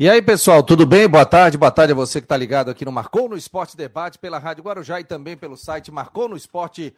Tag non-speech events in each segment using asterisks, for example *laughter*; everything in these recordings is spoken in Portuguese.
E aí, pessoal, tudo bem? Boa tarde, boa tarde a você que está ligado aqui no Marcou no Esporte Debate pela Rádio Guarujá e também pelo site marconosport.com.br.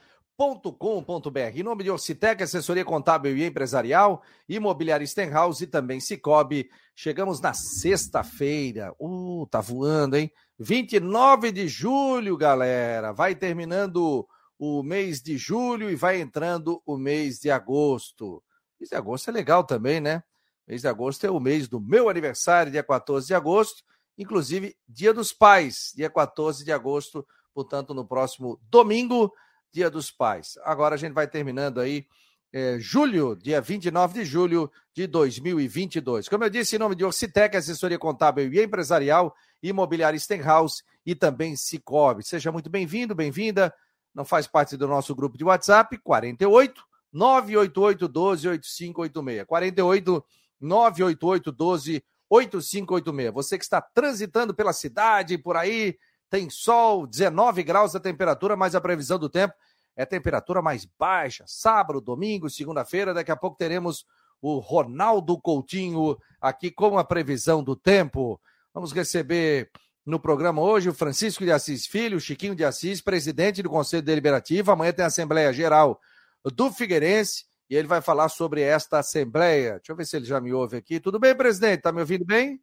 Em nome de Orcitec, assessoria contábil e empresarial, imobiliária Stenhouse e também Cicobi. Chegamos na sexta-feira. Uh, tá voando, hein? 29 de julho, galera. Vai terminando o mês de julho e vai entrando o mês de agosto. Mês de agosto é legal também, né? Mês de agosto é o mês do meu aniversário, dia 14 de agosto, inclusive Dia dos Pais, dia 14 de agosto, portanto, no próximo domingo, Dia dos Pais. Agora a gente vai terminando aí é, julho, dia 29 de julho de 2022. Como eu disse, em nome de Orcitec, assessoria contábil e empresarial, imobiliária Stenhouse e também Cicobi. Seja muito bem-vindo, bem-vinda. Não faz parte do nosso grupo de WhatsApp, 48 988 12 8586. 48 988 12 8586. Você que está transitando pela cidade, por aí, tem sol, 19 graus a temperatura, mas a previsão do tempo é temperatura mais baixa. Sábado, domingo, segunda-feira, daqui a pouco teremos o Ronaldo Coutinho aqui com a previsão do tempo. Vamos receber no programa hoje o Francisco de Assis Filho, Chiquinho de Assis, presidente do Conselho Deliberativo. Amanhã tem a Assembleia Geral do Figueirense e ele vai falar sobre esta Assembleia. Deixa eu ver se ele já me ouve aqui. Tudo bem, presidente? Está me ouvindo bem?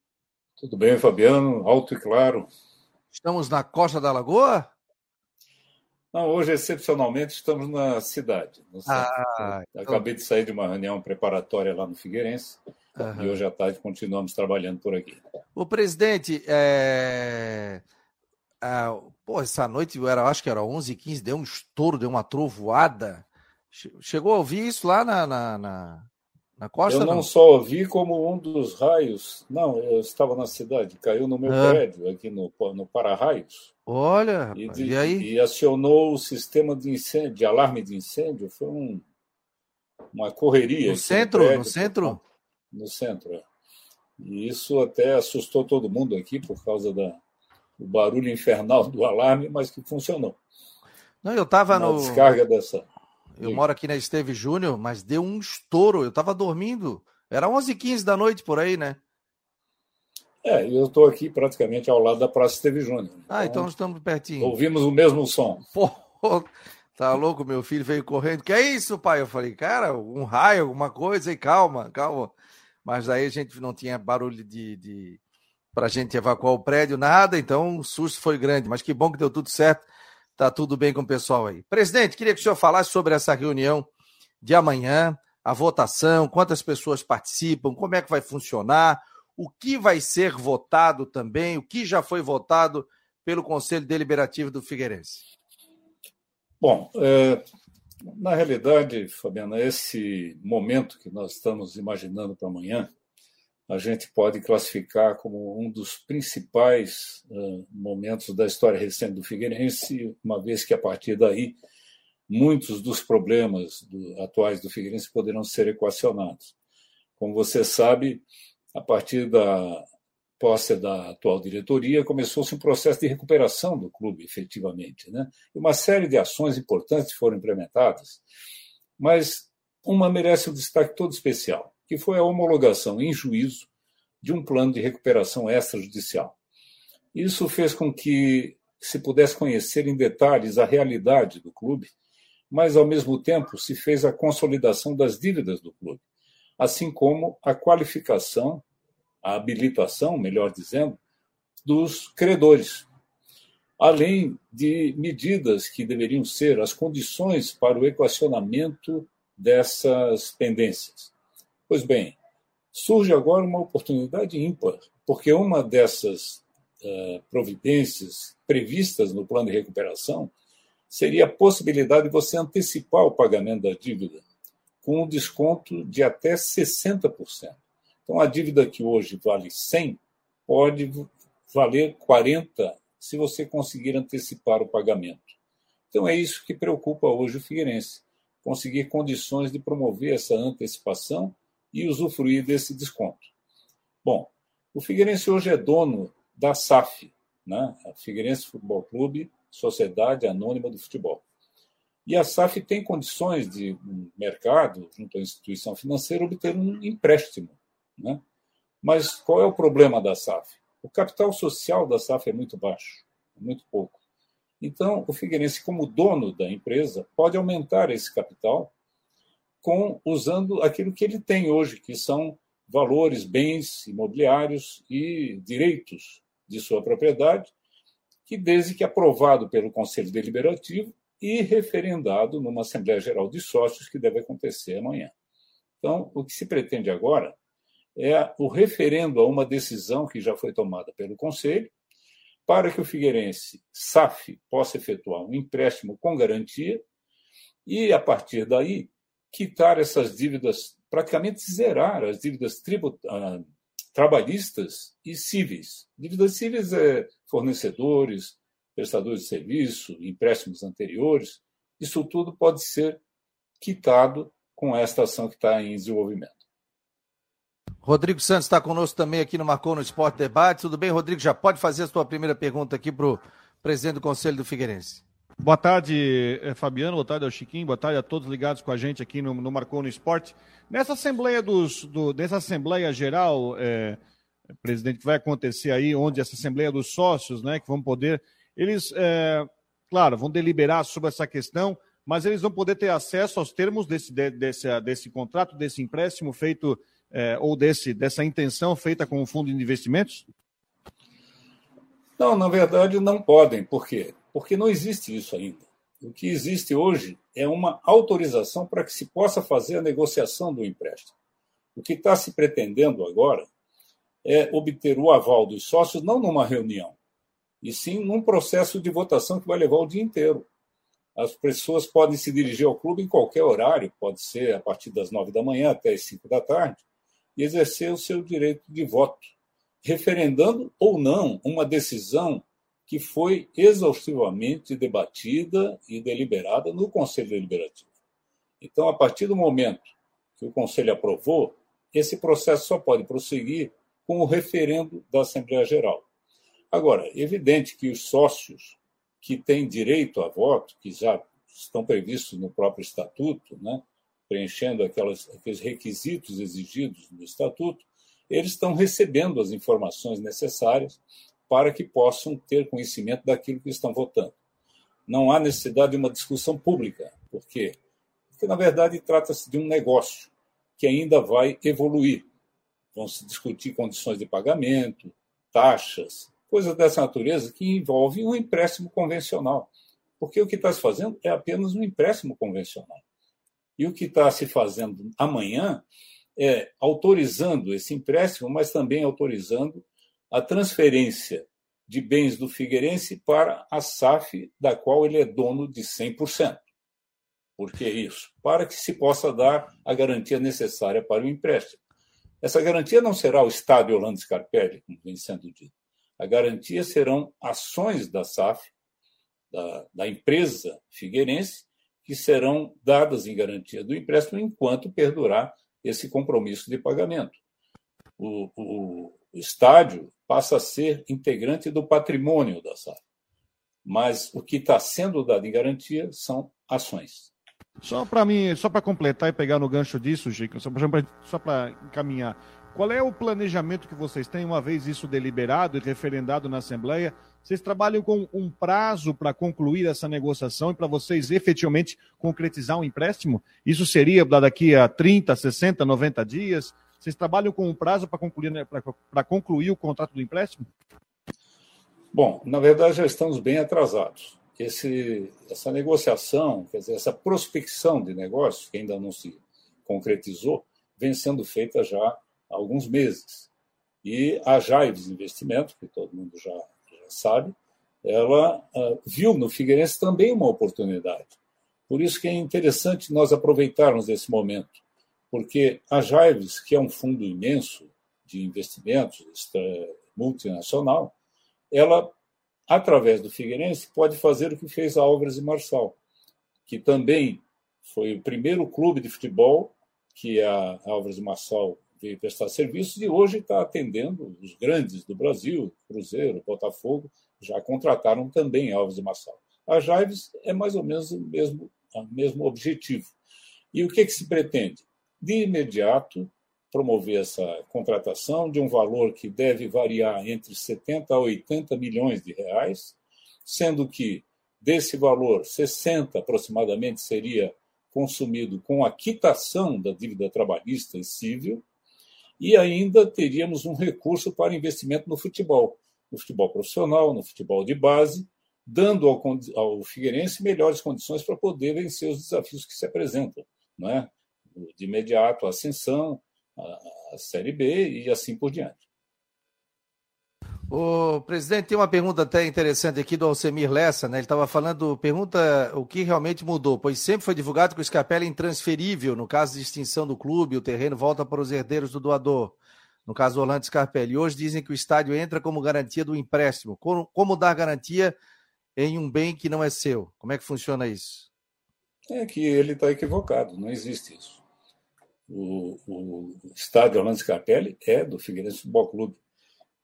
Tudo bem, Fabiano, alto e claro. Estamos na Costa da Lagoa? Não, hoje, excepcionalmente, estamos na cidade. Ah, então... Acabei de sair de uma reunião preparatória lá no Figueirense. Uhum. E hoje à tarde continuamos trabalhando por aqui. O presidente, é... Ah, pô, essa noite, eu era, acho que era 11h15, deu um estouro, deu uma trovoada. Chegou a ouvir isso lá na, na, na, na costa? Eu não, não, só ouvi como um dos raios. Não, eu estava na cidade, caiu no meu ah. prédio, aqui no, no para-raios. Olha, e, de, e, aí? E acionou o sistema de incêndio, de alarme de incêndio. Foi um, uma correria. No centro? No, prédio, no centro? No centro, é. E isso até assustou todo mundo aqui por causa da, do barulho infernal do alarme, mas que funcionou. Não, eu estava no. descarga dessa. Eu moro aqui na Esteve Júnior, mas deu um estouro. Eu tava dormindo. Era 11h15 da noite por aí, né? É, eu estou aqui praticamente ao lado da Praça Esteve Júnior. Então, ah, então nós estamos pertinho. Ouvimos o mesmo som. *laughs* Pô, tá louco? Meu filho veio correndo. Que é isso, pai? Eu falei, cara, um raio, alguma coisa, e calma, calma. Mas aí a gente não tinha barulho de, de... para a gente evacuar o prédio, nada, então o susto foi grande. Mas que bom que deu tudo certo. Tá tudo bem com o pessoal aí. Presidente, queria que o senhor falasse sobre essa reunião de amanhã, a votação, quantas pessoas participam, como é que vai funcionar, o que vai ser votado também, o que já foi votado pelo Conselho Deliberativo do Figueirense. Bom, é, na realidade, Fabiana, esse momento que nós estamos imaginando para amanhã a gente pode classificar como um dos principais uh, momentos da história recente do Figueirense, uma vez que a partir daí muitos dos problemas do, atuais do Figueirense poderão ser equacionados. Como você sabe, a partir da posse da atual diretoria, começou-se um processo de recuperação do clube, efetivamente. Né? Uma série de ações importantes foram implementadas, mas uma merece um destaque todo especial que foi a homologação em juízo de um plano de recuperação extrajudicial. Isso fez com que se pudesse conhecer em detalhes a realidade do clube, mas, ao mesmo tempo, se fez a consolidação das dívidas do clube, assim como a qualificação, a habilitação, melhor dizendo, dos credores, além de medidas que deveriam ser as condições para o equacionamento dessas pendências. Pois bem, surge agora uma oportunidade ímpar, porque uma dessas uh, providências previstas no plano de recuperação seria a possibilidade de você antecipar o pagamento da dívida com um desconto de até 60%. Então, a dívida que hoje vale 100 pode valer 40 se você conseguir antecipar o pagamento. Então, é isso que preocupa hoje o Figueirense, conseguir condições de promover essa antecipação e usufruir desse desconto. Bom, o Figueirense hoje é dono da SAF, né? a Figueirense Futebol Clube, Sociedade Anônima do Futebol. E a SAF tem condições de, no mercado, junto à instituição financeira, obter um empréstimo, né? Mas qual é o problema da SAF? O capital social da SAF é muito baixo, muito pouco. Então, o Figueirense, como dono da empresa, pode aumentar esse capital com usando aquilo que ele tem hoje, que são valores, bens imobiliários e direitos de sua propriedade, que desde que aprovado pelo Conselho Deliberativo e referendado numa Assembleia Geral de Sócios que deve acontecer amanhã. Então, o que se pretende agora é o referendo a uma decisão que já foi tomada pelo Conselho, para que o Figueirense, SAF, possa efetuar um empréstimo com garantia e, a partir daí, quitar essas dívidas, praticamente zerar as dívidas tribut... Ah, trabalhistas e cíveis. Dívidas cíveis é fornecedores, prestadores de serviço, empréstimos anteriores. Isso tudo pode ser quitado com esta ação que está em desenvolvimento. Rodrigo Santos está conosco também aqui no Marcou no Esporte Debate. Tudo bem, Rodrigo? Já pode fazer a sua primeira pergunta aqui para o presidente do Conselho do Figueirense. Boa tarde, eh, Fabiano. Boa tarde ao Chiquinho. Boa tarde a todos ligados com a gente aqui no, no Marcou no Esporte. Nessa Assembleia dos, do, dessa Assembleia Geral, é, presidente, que vai acontecer aí, onde essa Assembleia dos Sócios, né, que vão poder, eles, é, claro, vão deliberar sobre essa questão, mas eles vão poder ter acesso aos termos desse, de, desse, desse contrato, desse empréstimo feito é, ou desse, dessa intenção feita com o fundo de investimentos? Não, na verdade não podem. Por quê? Porque não existe isso ainda. O que existe hoje é uma autorização para que se possa fazer a negociação do empréstimo. O que está se pretendendo agora é obter o aval dos sócios não numa reunião, e sim num processo de votação que vai levar o dia inteiro. As pessoas podem se dirigir ao clube em qualquer horário, pode ser a partir das nove da manhã até as cinco da tarde, e exercer o seu direito de voto, referendando ou não uma decisão que foi exaustivamente debatida e deliberada no Conselho Deliberativo. Então, a partir do momento que o Conselho aprovou, esse processo só pode prosseguir com o referendo da Assembleia Geral. Agora, é evidente que os sócios que têm direito a voto, que já estão previstos no próprio estatuto, né, preenchendo aquelas, aqueles requisitos exigidos no estatuto, eles estão recebendo as informações necessárias para que possam ter conhecimento daquilo que estão votando. Não há necessidade de uma discussão pública. Por quê? Porque, na verdade, trata-se de um negócio que ainda vai evoluir. Vão se discutir condições de pagamento, taxas, coisas dessa natureza que envolvem um empréstimo convencional. Porque o que está se fazendo é apenas um empréstimo convencional. E o que está se fazendo amanhã é autorizando esse empréstimo, mas também autorizando a transferência de bens do Figueirense para a SAF, da qual ele é dono de 100%. Por que isso? Para que se possa dar a garantia necessária para o empréstimo. Essa garantia não será o Estado Yolanda Scarpelli, como vem sendo dito. A garantia serão ações da SAF, da, da empresa figueirense, que serão dadas em garantia do empréstimo enquanto perdurar esse compromisso de pagamento. O, o, estádio passa a ser integrante do patrimônio da SAF. Mas o que está sendo dado em garantia são ações. Só para mim, só para completar e pegar no gancho disso, Chico, só para encaminhar. Qual é o planejamento que vocês têm, uma vez isso deliberado e referendado na Assembleia, vocês trabalham com um prazo para concluir essa negociação e para vocês efetivamente concretizar um empréstimo? Isso seria daqui a 30, 60, 90 dias? Vocês trabalham com um prazo para concluir, né, para concluir o contrato do empréstimo? Bom, na verdade já estamos bem atrasados. Esse, essa negociação, quer dizer, essa prospecção de negócios, que ainda não se concretizou, vem sendo feita já há alguns meses. E a Jaives Investimento, que todo mundo já sabe, ela uh, viu no Figueirense também uma oportunidade. Por isso que é interessante nós aproveitarmos esse momento, porque a Jaives, que é um fundo imenso de investimentos multinacional, ela, através do Figueirense, pode fazer o que fez a Álvares e Marçal, que também foi o primeiro clube de futebol que a Álvares e Marçal veio prestar serviços e hoje está atendendo os grandes do Brasil, Cruzeiro, Botafogo, já contrataram também Alves e Massal. A Jaives é mais ou menos o mesmo, o mesmo objetivo. E o que, que se pretende? De imediato, promover essa contratação de um valor que deve variar entre 70 a 80 milhões de reais, sendo que desse valor, 60 aproximadamente seria consumido com a quitação da dívida trabalhista e civil, e ainda teríamos um recurso para investimento no futebol, no futebol profissional, no futebol de base, dando ao, ao Figueirense melhores condições para poder vencer os desafios que se apresentam, né? De imediato a ascensão, a, Série B e assim por diante. O presidente tem uma pergunta até interessante aqui do Alcemir Lessa, né? Ele estava falando, pergunta o que realmente mudou, pois sempre foi divulgado que o Scarpelli é intransferível. No caso de extinção do clube, o terreno volta para os herdeiros do doador. No caso do Orlando Scarpelli. Hoje dizem que o estádio entra como garantia do empréstimo. Como, como dar garantia em um bem que não é seu? Como é que funciona isso? É que ele está equivocado, não existe isso. O, o estádio Orlando Scarpelli é do Figueirense Futebol Clube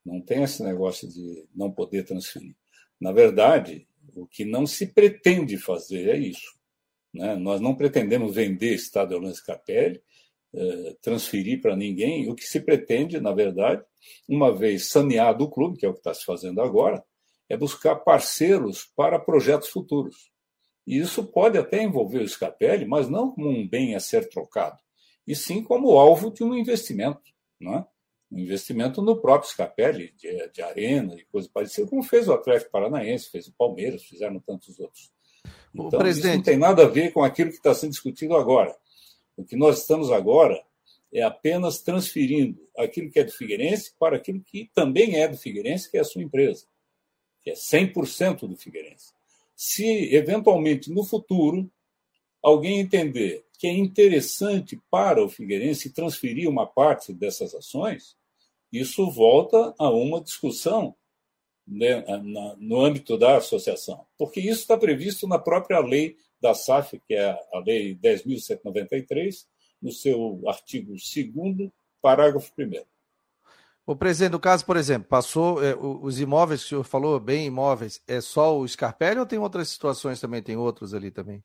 não tem esse negócio de não poder transferir. Na verdade, o que não se pretende fazer é isso. Né? Nós não pretendemos vender Estado Orlando Capelli, eh, transferir para ninguém. O que se pretende, na verdade, uma vez saneado o clube, que é o que está se fazendo agora, é buscar parceiros para projetos futuros. E isso pode até envolver o Scapelli, mas não como um bem a ser trocado, e sim como alvo de um investimento. Não é? um investimento no próprio Scapelli, de, de arena e coisa parecida, como fez o Atlético Paranaense, fez o Palmeiras, fizeram tantos outros. Então, presidente... isso não tem nada a ver com aquilo que está sendo discutido agora. O que nós estamos agora é apenas transferindo aquilo que é do Figueirense para aquilo que também é do Figueirense, que é a sua empresa, que é 100% do Figueirense. Se, eventualmente, no futuro, alguém entender que é interessante para o Figueirense transferir uma parte dessas ações, isso volta a uma discussão né, na, no âmbito da associação, porque isso está previsto na própria lei da SAF, que é a Lei 10.193, no seu artigo 2, parágrafo 1. O presidente, no caso, por exemplo, passou é, os imóveis o senhor falou, bem imóveis, é só o Scarpelli ou tem outras situações também? Tem outros ali também?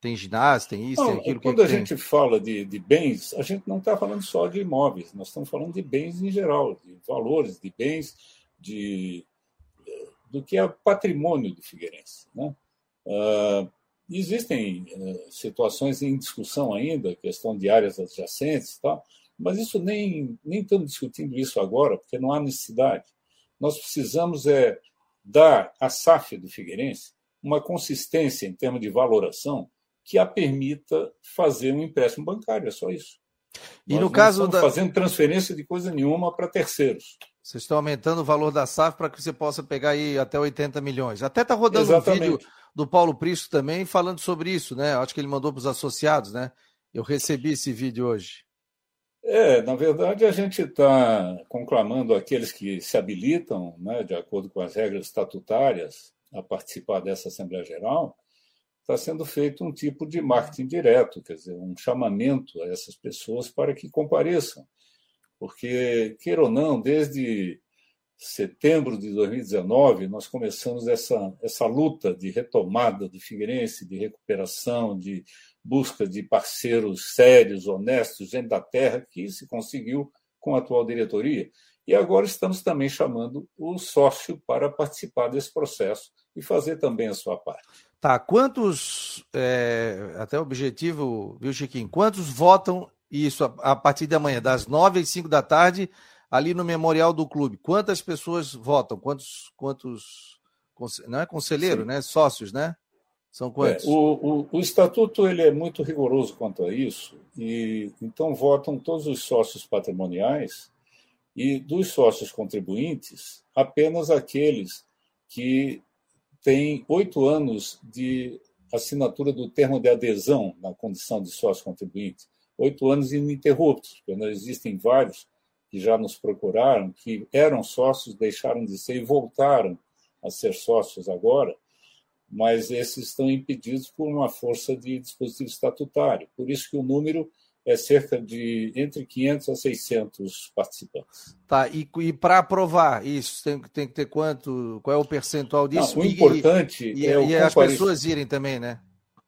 Tem ginásio, tem isso, não, tem aquilo. Quando que a gente tem? fala de, de bens, a gente não está falando só de imóveis, nós estamos falando de bens em geral, de valores, de bens, de do que é patrimônio do Figueirense. Né? Uh, existem uh, situações em discussão ainda, questão de áreas adjacentes, tal, mas isso nem, nem estamos discutindo isso agora, porque não há necessidade. Nós precisamos é dar à SAF do Figueirense uma consistência em termos de valoração que a permita fazer um empréstimo bancário, é só isso. E Nós no caso da... fazendo transferência de coisa nenhuma para terceiros. Vocês estão aumentando o valor da SAF para que você possa pegar aí até 80 milhões. Até está rodando Exatamente. um vídeo do Paulo Prisco também falando sobre isso, né? Acho que ele mandou para os associados, né? Eu recebi esse vídeo hoje. É, na verdade, a gente está conclamando aqueles que se habilitam, né, de acordo com as regras estatutárias, a participar dessa Assembleia Geral, está sendo feito um tipo de marketing direto, quer dizer, um chamamento a essas pessoas para que compareçam. Porque, queira ou não, desde setembro de 2019, nós começamos essa, essa luta de retomada do Figueirense, de recuperação, de busca de parceiros sérios, honestos, gente da terra, que se conseguiu com a atual diretoria. E agora estamos também chamando o sócio para participar desse processo e fazer também a sua parte. Tá, quantos, é, até o objetivo, viu, Chiquinho, quantos votam isso a, a, partir de amanhã, das nove às cinco da tarde, ali no Memorial do Clube? Quantas pessoas votam? Quantos, quantos não é conselheiro, Sim. né? Sócios, né? São quantos? É, o, o, o, estatuto ele é muito rigoroso quanto a isso, e então votam todos os sócios patrimoniais e dos sócios contribuintes, apenas aqueles que tem oito anos de assinatura do termo de adesão na condição de sócio contribuinte, oito anos ininterruptos, porque existem vários que já nos procuraram, que eram sócios, deixaram de ser e voltaram a ser sócios agora, mas esses estão impedidos por uma força de dispositivo estatutário. Por isso que o número é cerca de entre 500 a 600 participantes. Tá, e, e para aprovar isso, tem, tem que ter quanto? Qual é o percentual disso? Não, o importante e, é e, e as pessoas irem também, né?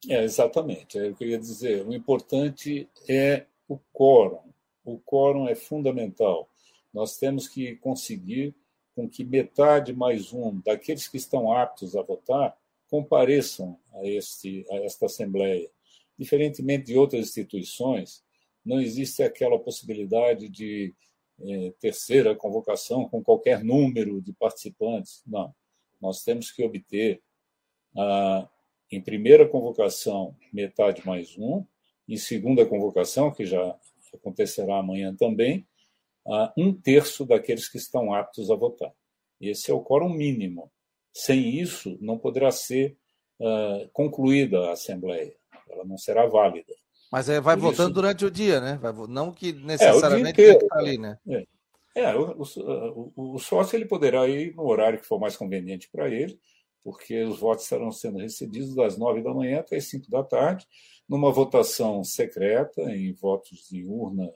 É, exatamente, é o eu ia dizer. O importante é o quórum. o quórum é fundamental. Nós temos que conseguir com que metade mais um daqueles que estão aptos a votar compareçam a, este, a esta Assembleia. Diferentemente de outras instituições, não existe aquela possibilidade de eh, terceira convocação com qualquer número de participantes. Não. Nós temos que obter, ah, em primeira convocação, metade mais um, em segunda convocação, que já acontecerá amanhã também, ah, um terço daqueles que estão aptos a votar. Esse é o quórum mínimo. Sem isso, não poderá ser ah, concluída a Assembleia. Ela não será válida. Mas é, vai Por votando isso... durante o dia, né? Vai, não que necessariamente é, tem que estar ali, né? É, é o, o, o, sócio ele poderá ir no horário que for mais conveniente para ele, porque os votos estarão sendo recebidos das nove da manhã até as cinco da tarde, numa votação secreta, em votos de urna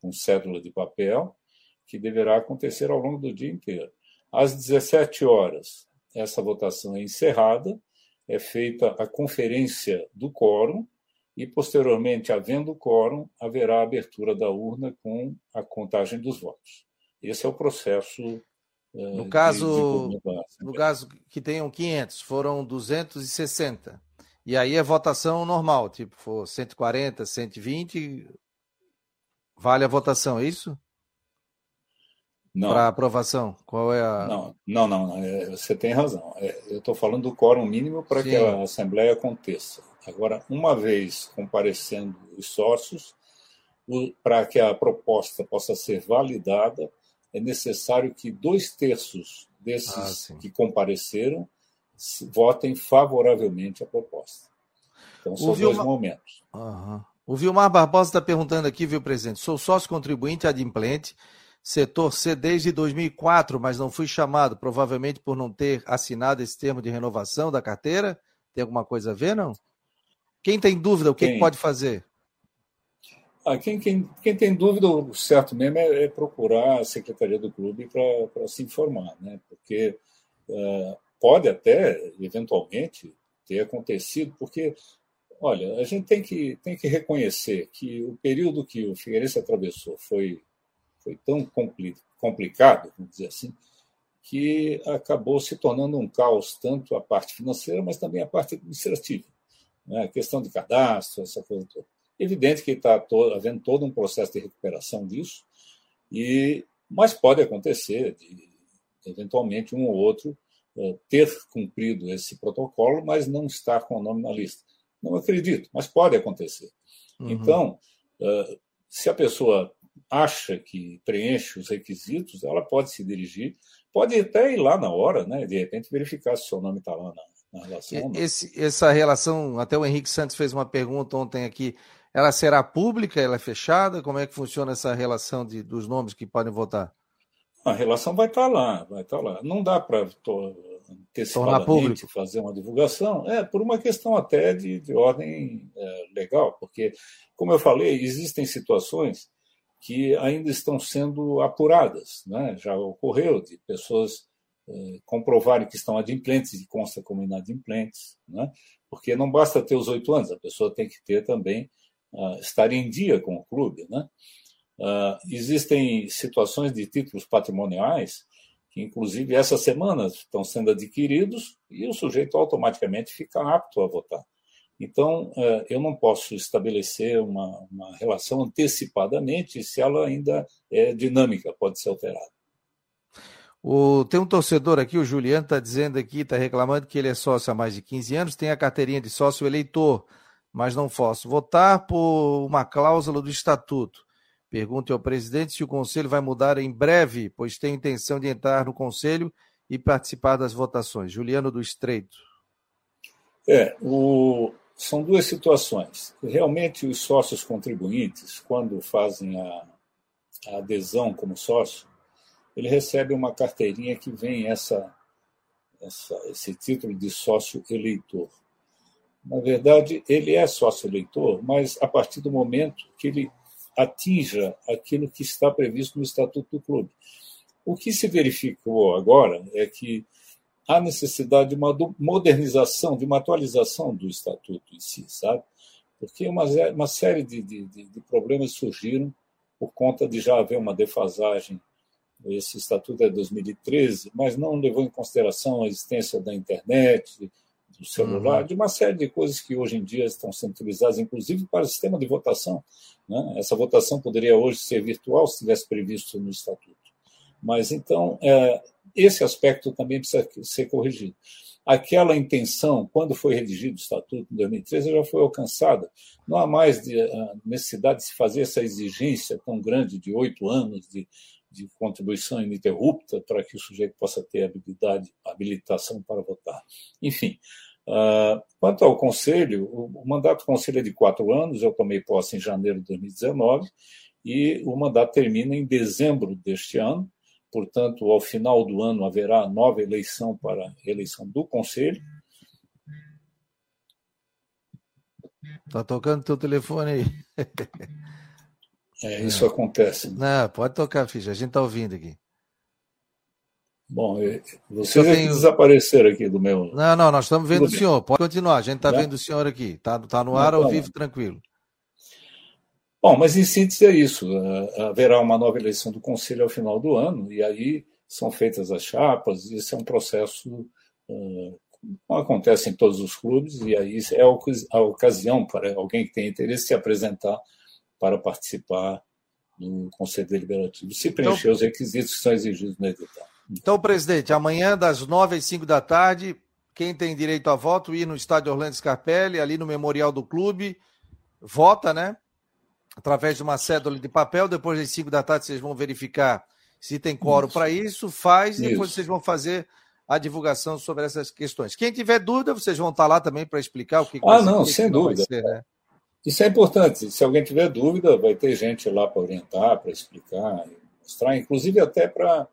com cédula de papel, que deverá acontecer ao longo do dia inteiro. Às 17 horas, essa votação é encerrada, é feita a conferência do quórum, e, posteriormente, havendo quórum, haverá a abertura da urna com a contagem dos votos. Esse é o processo. Eh, no caso, de, no caso que tenham 500, foram 260. E aí é votação normal, tipo, for 140, 120, vale a votação, é isso? Para aprovação, qual é a. Não, não, não, é, você tem razão. É, eu estou falando do quórum mínimo para que a Assembleia aconteça. Agora, uma vez comparecendo os sócios, para que a proposta possa ser validada, é necessário que dois terços desses ah, que compareceram votem favoravelmente a proposta. Então, são dois momentos. Uhum. O Vilmar Barbosa está perguntando aqui, viu, presidente? Sou sócio contribuinte adimplente, setor C desde 2004, mas não fui chamado, provavelmente por não ter assinado esse termo de renovação da carteira. Tem alguma coisa a ver, não? Quem tem dúvida, o que, que pode fazer? Ah, quem, quem, quem, tem dúvida, o certo mesmo é, é procurar a secretaria do clube para se informar, né? porque uh, pode até, eventualmente, ter acontecido, porque, olha, a gente tem que, tem que reconhecer que o período que o Figueirense atravessou foi, foi tão compli complicado, vamos dizer assim, que acabou se tornando um caos, tanto a parte financeira, mas também a parte administrativa né, questão de cadastro, essa coisa toda. Evidente que está havendo todo um processo de recuperação disso, e mas pode acontecer de, eventualmente, um ou outro uh, ter cumprido esse protocolo, mas não estar com o nome na lista. Não acredito, mas pode acontecer. Uhum. Então, uh, se a pessoa acha que preenche os requisitos, ela pode se dirigir, pode até ir lá na hora, né, de repente verificar se o seu nome está lá na, relação. Esse, essa relação, até o Henrique Santos fez uma pergunta ontem aqui. Ela será pública? Ela é fechada? Como é que funciona essa relação de, dos nomes que podem votar? A relação vai estar lá, vai estar lá. Não dá para antecipadamente fazer uma divulgação, é por uma questão até de, de ordem é, legal, porque, como eu falei, existem situações que ainda estão sendo apuradas. Né? Já ocorreu de pessoas é, comprovarem que estão adimplentes e consta como inadimplentes, né? porque não basta ter os oito anos, a pessoa tem que ter também, uh, estar em dia com o clube. Né? Uh, existem situações de títulos patrimoniais que, inclusive, essa semana estão sendo adquiridos e o sujeito automaticamente fica apto a votar. Então, uh, eu não posso estabelecer uma, uma relação antecipadamente se ela ainda é dinâmica, pode ser alterada. O, tem um torcedor aqui, o Juliano, está dizendo aqui, está reclamando que ele é sócio há mais de 15 anos, tem a carteirinha de sócio eleitor, mas não posso votar por uma cláusula do estatuto. Pergunte ao presidente se o conselho vai mudar em breve, pois tem intenção de entrar no conselho e participar das votações. Juliano do Estreito. É, o... são duas situações. Realmente, os sócios contribuintes, quando fazem a, a adesão como sócio, ele recebe uma carteirinha que vem essa, essa, esse título de sócio eleitor. Na verdade, ele é sócio eleitor, mas a partir do momento que ele atinja aquilo que está previsto no Estatuto do Clube. O que se verificou agora é que há necessidade de uma modernização, de uma atualização do Estatuto em si, sabe? Porque uma, uma série de, de, de problemas surgiram por conta de já haver uma defasagem. Esse estatuto é de 2013, mas não levou em consideração a existência da internet, do celular, uhum. de uma série de coisas que hoje em dia estão sendo utilizadas, inclusive para o sistema de votação. Né? Essa votação poderia hoje ser virtual se tivesse previsto no estatuto. Mas então, é, esse aspecto também precisa ser corrigido. Aquela intenção, quando foi redigido o Estatuto em 2013, já foi alcançada. Não há mais de, necessidade de se fazer essa exigência tão grande de oito anos de, de contribuição ininterrupta para que o sujeito possa ter habilidade, habilitação para votar. Enfim, Uh, quanto ao Conselho, o, mandato do Conselho é de quatro anos, eu tomei posse em janeiro de 2019, e o mandato termina em dezembro deste ano, portanto, ao final do ano haverá nova eleição para a eleição do Conselho. Está tocando teu telefone aí. *laughs* É, isso acontece. Não, pode tocar, filho, a gente está ouvindo aqui. Bom, vocês tenho... desapareceram aqui do meu. Não, não, nós estamos vendo Tudo o senhor. Bem. Pode continuar, a gente está vendo o senhor aqui. Está tá no ar ao vivo, tranquilo. Bom, mas em síntese é isso. É, haverá uma nova eleição do Conselho ao final do ano, e aí são feitas as chapas, e esse é um processo uh, acontece em todos os clubes, e aí é a ocasião para alguém que tem interesse se apresentar para participar do Conselho Deliberativo, se preencher então, os requisitos que são exigidos no edital. Então, presidente, amanhã, das nove às cinco da tarde, quem tem direito a voto, ir no estádio Orlando Scarpelli, ali no memorial do clube, vota, né? Através de uma cédula de papel. Depois das cinco da tarde, vocês vão verificar se tem quórum para isso, faz, e depois vocês vão fazer a divulgação sobre essas questões. Quem tiver dúvida, vocês vão estar lá também para explicar o que Ah, não, sem dúvida. Ser, né? Isso é importante. Se alguém tiver dúvida, vai ter gente lá para orientar, para explicar, mostrar, inclusive até para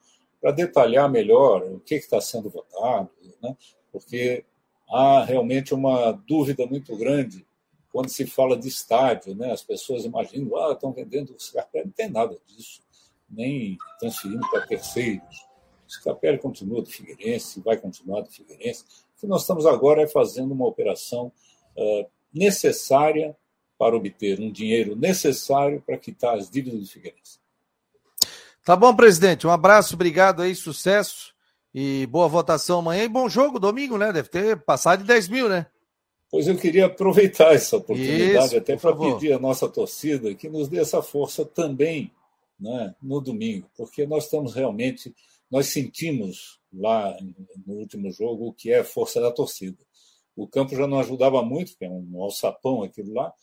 detalhar melhor o que está sendo votado, né? porque há realmente uma dúvida muito grande quando se fala de estádio. Né? As pessoas imaginam, ah, estão vendendo o Scarpelli. Não tem nada disso, nem transferindo para terceiros. O Scarpelli continua do Figueirense, vai continuar do Figueirense. O que nós estamos agora é fazendo uma operação uh, necessária para obter um dinheiro necessário para quitar as dívidas do Figueirense. Tá bom, presidente. Um abraço, obrigado aí, sucesso e boa votação amanhã. E bom jogo domingo, né? Deve ter passado de 10 mil, né? Pois eu queria aproveitar essa oportunidade Isso, até para pedir à nossa torcida que nos dê essa força também né, no domingo, porque nós estamos realmente, nós sentimos lá no último jogo o que é a força da torcida. O campo já não ajudava muito, que é um alçapão aquilo lá,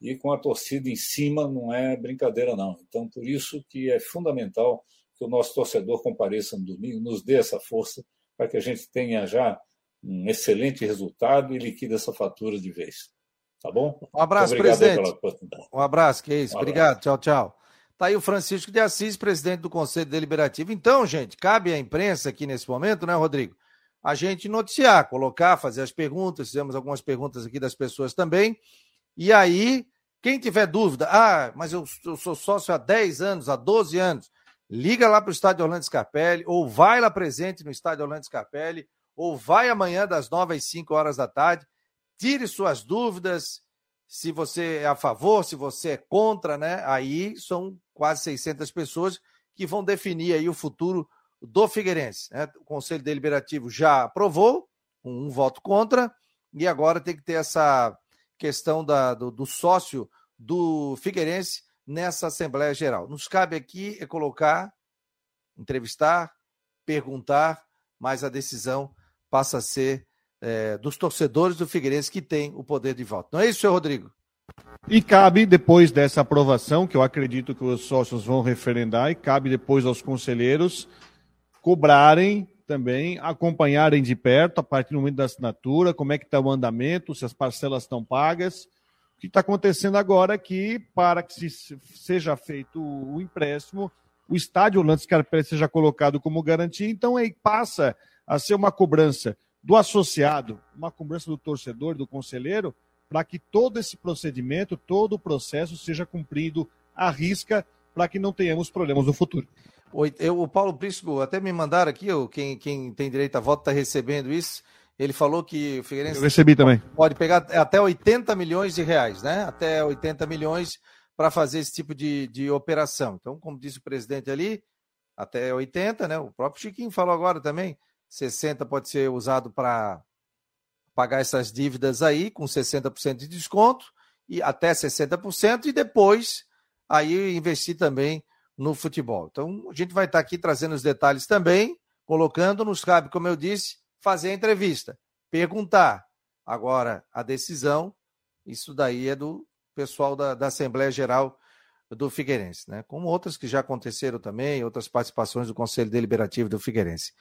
e com a torcida em cima não é brincadeira não. Então por isso que é fundamental que o nosso torcedor compareça no domingo, nos dê essa força para que a gente tenha já um excelente resultado e liquide essa fatura de vez. Tá bom? Um abraço, presidente. Um abraço, que é isso. Um Obrigado. Tchau, tchau. Tá aí o Francisco de Assis, presidente do Conselho Deliberativo. Então, gente, cabe à imprensa aqui nesse momento, né, Rodrigo? A gente noticiar, colocar, fazer as perguntas. Fizemos algumas perguntas aqui das pessoas também. E aí, quem tiver dúvida, ah, mas eu, eu sou sócio há 10 anos, há 12 anos, liga lá para o estádio Orlando Scarpelli, ou vai lá presente no estádio Orlando Scarpelli, ou vai amanhã das 9 às 5 horas da tarde, tire suas dúvidas, se você é a favor, se você é contra, né? Aí são quase 600 pessoas que vão definir aí o futuro do Figueirense. Né? O Conselho Deliberativo já aprovou, um, um voto contra, e agora tem que ter essa questão da, do, do sócio do Figueirense nessa Assembleia Geral. Nos cabe aqui é colocar, entrevistar, perguntar, mas a decisão passa a ser é, dos torcedores do Figueirense que tem o poder de voto. Não é isso, senhor Rodrigo? E cabe, depois dessa aprovação, que eu acredito que os sócios vão referendar, e cabe depois aos conselheiros cobrarem também acompanharem de perto, a partir do momento da assinatura, como é que está o andamento, se as parcelas estão pagas. O que está acontecendo agora é que, para que se, seja feito o empréstimo, o estádio Orlando Scarpelli seja colocado como garantia, então aí passa a ser uma cobrança do associado, uma cobrança do torcedor, do conselheiro, para que todo esse procedimento, todo o processo seja cumprido à risca, para que não tenhamos problemas no futuro. Eu, o Paulo Prisco, até me mandaram aqui, eu, quem, quem tem direito a voto está recebendo isso. Ele falou que o Figueirense eu recebi também. pode pegar até 80 milhões de reais, né? Até 80 milhões para fazer esse tipo de, de operação. Então, como disse o presidente ali, até 80, né? O próprio Chiquinho falou agora também, 60 pode ser usado para pagar essas dívidas aí com 60% de desconto e até 60% e depois aí investir também no futebol. Então, a gente vai estar aqui trazendo os detalhes também, colocando nos cabe, como eu disse, fazer a entrevista, perguntar. Agora, a decisão, isso daí é do pessoal da, da Assembleia Geral do Figueirense, né? Como outras que já aconteceram também, outras participações do Conselho Deliberativo do Figueirense.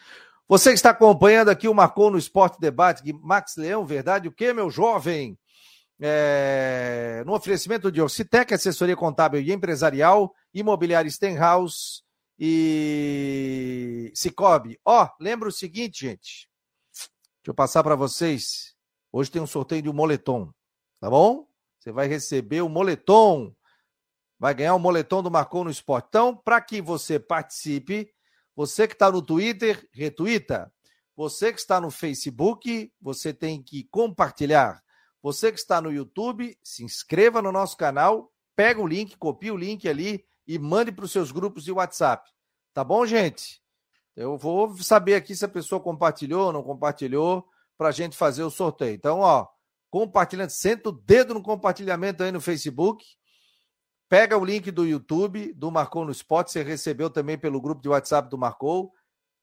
Você está acompanhando aqui o Marcou no Esporte Debate, Max Leão, verdade o que, meu jovem? É... no oferecimento de Orcitec, assessoria contábil e empresarial, imobiliária Stenhouse e Cicobi. Ó, oh, lembra o seguinte, gente. Deixa eu passar para vocês. Hoje tem um sorteio de um moletom, tá bom? Você vai receber o moletom. Vai ganhar o moletom do Marcou no Esporte. Então, para que você participe, você que está no Twitter, retuita. Você que está no Facebook, você tem que compartilhar. Você que está no YouTube, se inscreva no nosso canal, pega o link, copia o link ali e mande para os seus grupos de WhatsApp. Tá bom, gente? Eu vou saber aqui se a pessoa compartilhou ou não compartilhou para a gente fazer o sorteio. Então, ó, compartilhando, senta o dedo no compartilhamento aí no Facebook. Pega o link do YouTube, do Marcou no Spot, você recebeu também pelo grupo de WhatsApp do Marcou.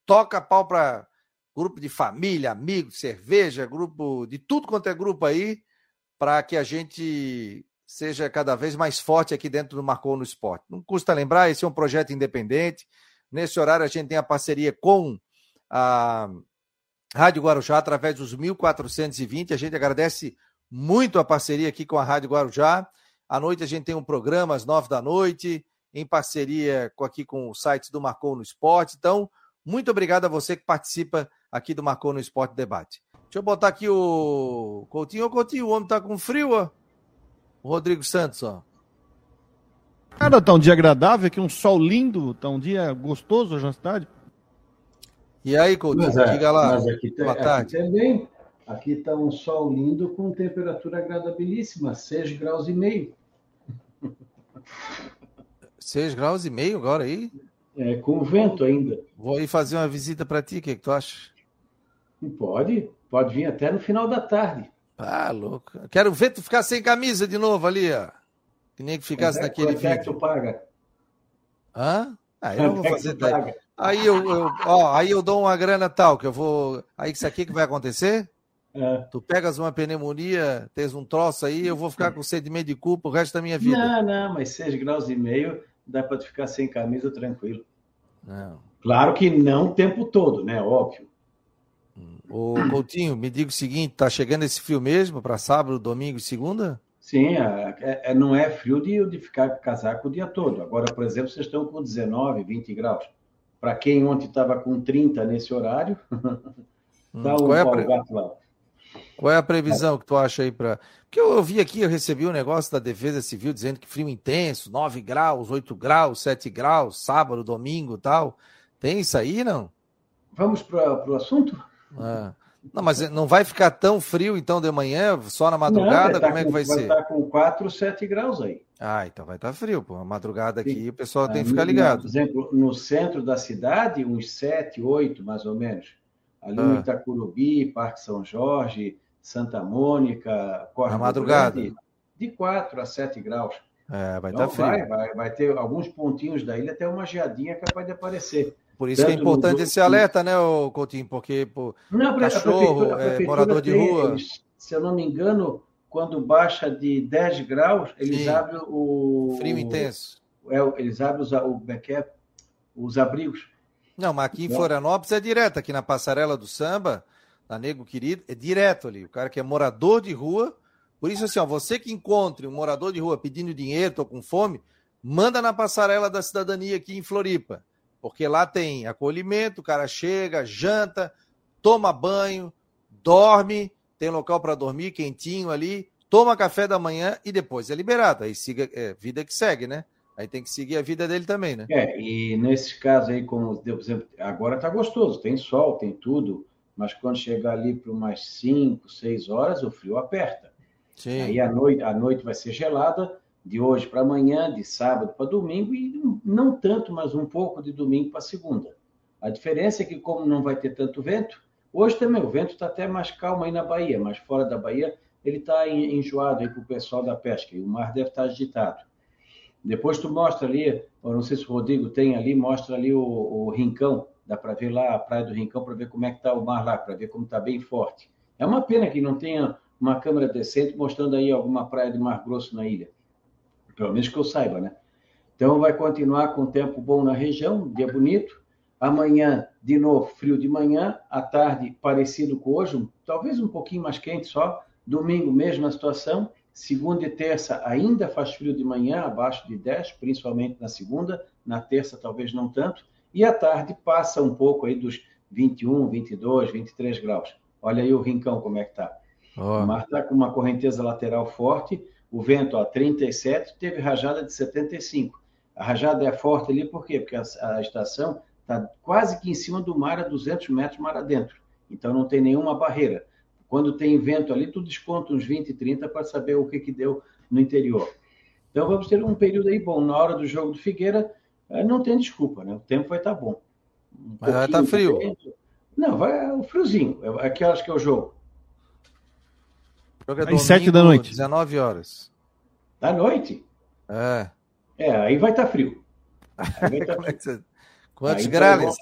Toca pau para grupo de família, amigos, cerveja, grupo de tudo quanto é grupo aí, para que a gente seja cada vez mais forte aqui dentro do Marcou no Esporte. Não custa lembrar, esse é um projeto independente. Nesse horário a gente tem a parceria com a Rádio Guarujá através dos 1420. A gente agradece muito a parceria aqui com a Rádio Guarujá. À noite a gente tem um programa às nove da noite, em parceria aqui com o site do Marcou no Esporte. Então, muito obrigado a você que participa aqui do Marcou no Esporte Debate. Deixa eu botar aqui o Coutinho. Ô, Coutinho, o homem tá com frio, ó. O Rodrigo Santos, ó. Cara, tá um dia agradável aqui, um sol lindo, tá um dia gostoso hoje na cidade. E aí, Coutinho, mas é, diga lá. Mas aqui, Boa aqui tarde. também, aqui está um sol lindo com temperatura agradabilíssima, 6 graus e meio. *laughs* 6 graus e meio agora aí? É, com vento ainda. Vou aí fazer uma visita para ti, o que, que tu acha? Pode, pode vir até no final da tarde. Ah, louco. Quero ver tu ficar sem camisa de novo ali, ó. Que nem que ficasse é, naquele vídeo. É que tu paga? Hã? Aí eu vou fazer daí. Aí eu, eu, ó, aí eu dou uma grana tal, que eu vou. Aí isso aqui que vai acontecer? É. Tu pegas uma pneumonia, tens um troço aí, eu vou ficar com sedimento de culpa o resto da minha vida. Não, não, mas 6 graus e meio dá para tu ficar sem camisa tranquilo. Não. Claro que não o tempo todo, né? Óbvio. Ô, Coutinho, me diga o seguinte: tá chegando esse frio mesmo para sábado, domingo e segunda? Sim, é, é, não é frio de, de ficar com casaco o dia todo. Agora, por exemplo, vocês estão com 19, 20 graus. Para quem ontem estava com 30 nesse horário, *laughs* tá um qual, é a pre... lá. qual é a previsão que tu acha aí para. Porque eu vi aqui, eu recebi um negócio da Defesa Civil dizendo que frio intenso, 9 graus, 8 graus, 7 graus, sábado, domingo tal. Tem isso aí, não? Vamos para o assunto? É. Não, mas não vai ficar tão frio então de manhã, só na madrugada? Não, tá Como é que vai, vai ser? Vai estar com 4, 7 graus aí. Ah, então vai estar frio, pô. A madrugada aqui Sim. o pessoal tem que ficar ligado. Por exemplo, no centro da cidade, uns 7, 8 mais ou menos. Ali ah. no Itacurubi, Parque São Jorge, Santa Mônica, Corre Na madrugada. Grande, de 4 a 7 graus. É, vai então, estar frio. Vai, vai, vai ter alguns pontinhos da ilha, até uma geadinha capaz de aparecer. Por isso que é importante esse alerta, né, Coutinho? Porque pô, não, cachorro, a prefeitura, a é, morador de rua. Eles, se eu não me engano, quando baixa de 10 graus, eles Sim. abrem o. Frio intenso. É, eles abrem os, o, é é? os abrigos. Não, mas aqui em Florianópolis é direto, aqui na passarela do samba, na Nego Querido, é direto ali. O cara que é morador de rua. Por isso, assim, ó, você que encontre um morador de rua pedindo dinheiro, tô com fome, manda na passarela da cidadania aqui em Floripa porque lá tem acolhimento, o cara chega, janta, toma banho, dorme, tem local para dormir quentinho ali, toma café da manhã e depois é liberado. Aí siga, é, vida que segue, né? Aí tem que seguir a vida dele também, né? É, e nesse caso aí, como por exemplo, agora tá gostoso, tem sol, tem tudo, mas quando chegar ali para umas 5, 6 horas, o frio aperta. Sim. Aí a noite, a noite vai ser gelada, de hoje para amanhã, de sábado para domingo, e não tanto, mas um pouco de domingo para segunda. A diferença é que, como não vai ter tanto vento, hoje também o vento está até mais calmo aí na Bahia, mas fora da Bahia ele está enjoado aí para o pessoal da pesca, e o mar deve estar tá agitado. Depois tu mostra ali, eu não sei se o Rodrigo tem ali, mostra ali o, o Rincão, dá para ver lá a praia do Rincão, para ver como é que está o mar lá, para ver como está bem forte. É uma pena que não tenha uma câmera decente mostrando aí alguma praia de Mar Grosso na ilha. Pelo menos que eu saiba, né? Então vai continuar com tempo bom na região, dia bonito. Amanhã, de novo, frio de manhã, à tarde, parecido com hoje, talvez um pouquinho mais quente só. Domingo, mesma situação. Segunda e terça ainda faz frio de manhã, abaixo de 10, principalmente na segunda. Na terça, talvez não tanto. E à tarde passa um pouco aí dos 21, 22, 23 graus. Olha aí o rincão como é que está. Oh. O mar está com uma correnteza lateral forte, o vento a 37, teve rajada de 75. A rajada é forte ali por quê? Porque a, a estação está quase que em cima do mar, a 200 metros mar adentro. Então não tem nenhuma barreira. Quando tem vento ali, tu desconta uns 20, 30 para saber o que, que deu no interior. Então vamos ter um período aí bom. Na hora do jogo do Figueira, eh, não tem desculpa, né? O tempo vai estar tá bom. Um Mas vai estar tá frio. Não, vai o friozinho. Aqui é acho que é o jogo. Jogo é domingo, 7 da noite. 19 horas. Da noite? É. É, aí vai estar tá frio. *laughs* Tá frio. Quantos graus?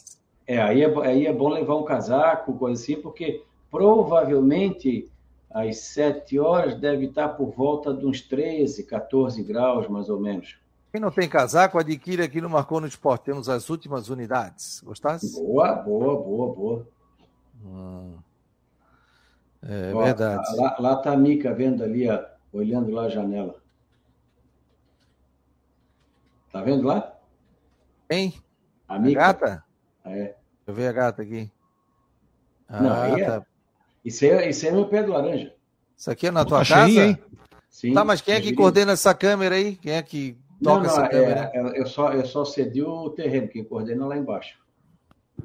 É, aí é, aí é bom levar um casaco, coisa assim, porque provavelmente às 7 horas deve estar por volta de uns 13, 14 graus, mais ou menos. Quem não tem casaco, adquire aqui no Marcou no Esporte. Temos as últimas unidades. Gostasse? Boa, boa, boa, boa. Hum. É ó, verdade. Lá, lá tá a Mica vendo ali, ó, olhando lá a janela. Tá vendo lá? Quem? A, Mica. a gata? É. Deixa eu ver a gata aqui. Ah, não, aí é, tá. isso, é, isso é meu pé de laranja. Isso aqui é na tua casa? hein? Sim, tá, mas quem é que coordena essa câmera aí? Quem é que toca não, não, essa câmera? É, é, eu, só, eu só cedi o terreno, quem coordena lá embaixo.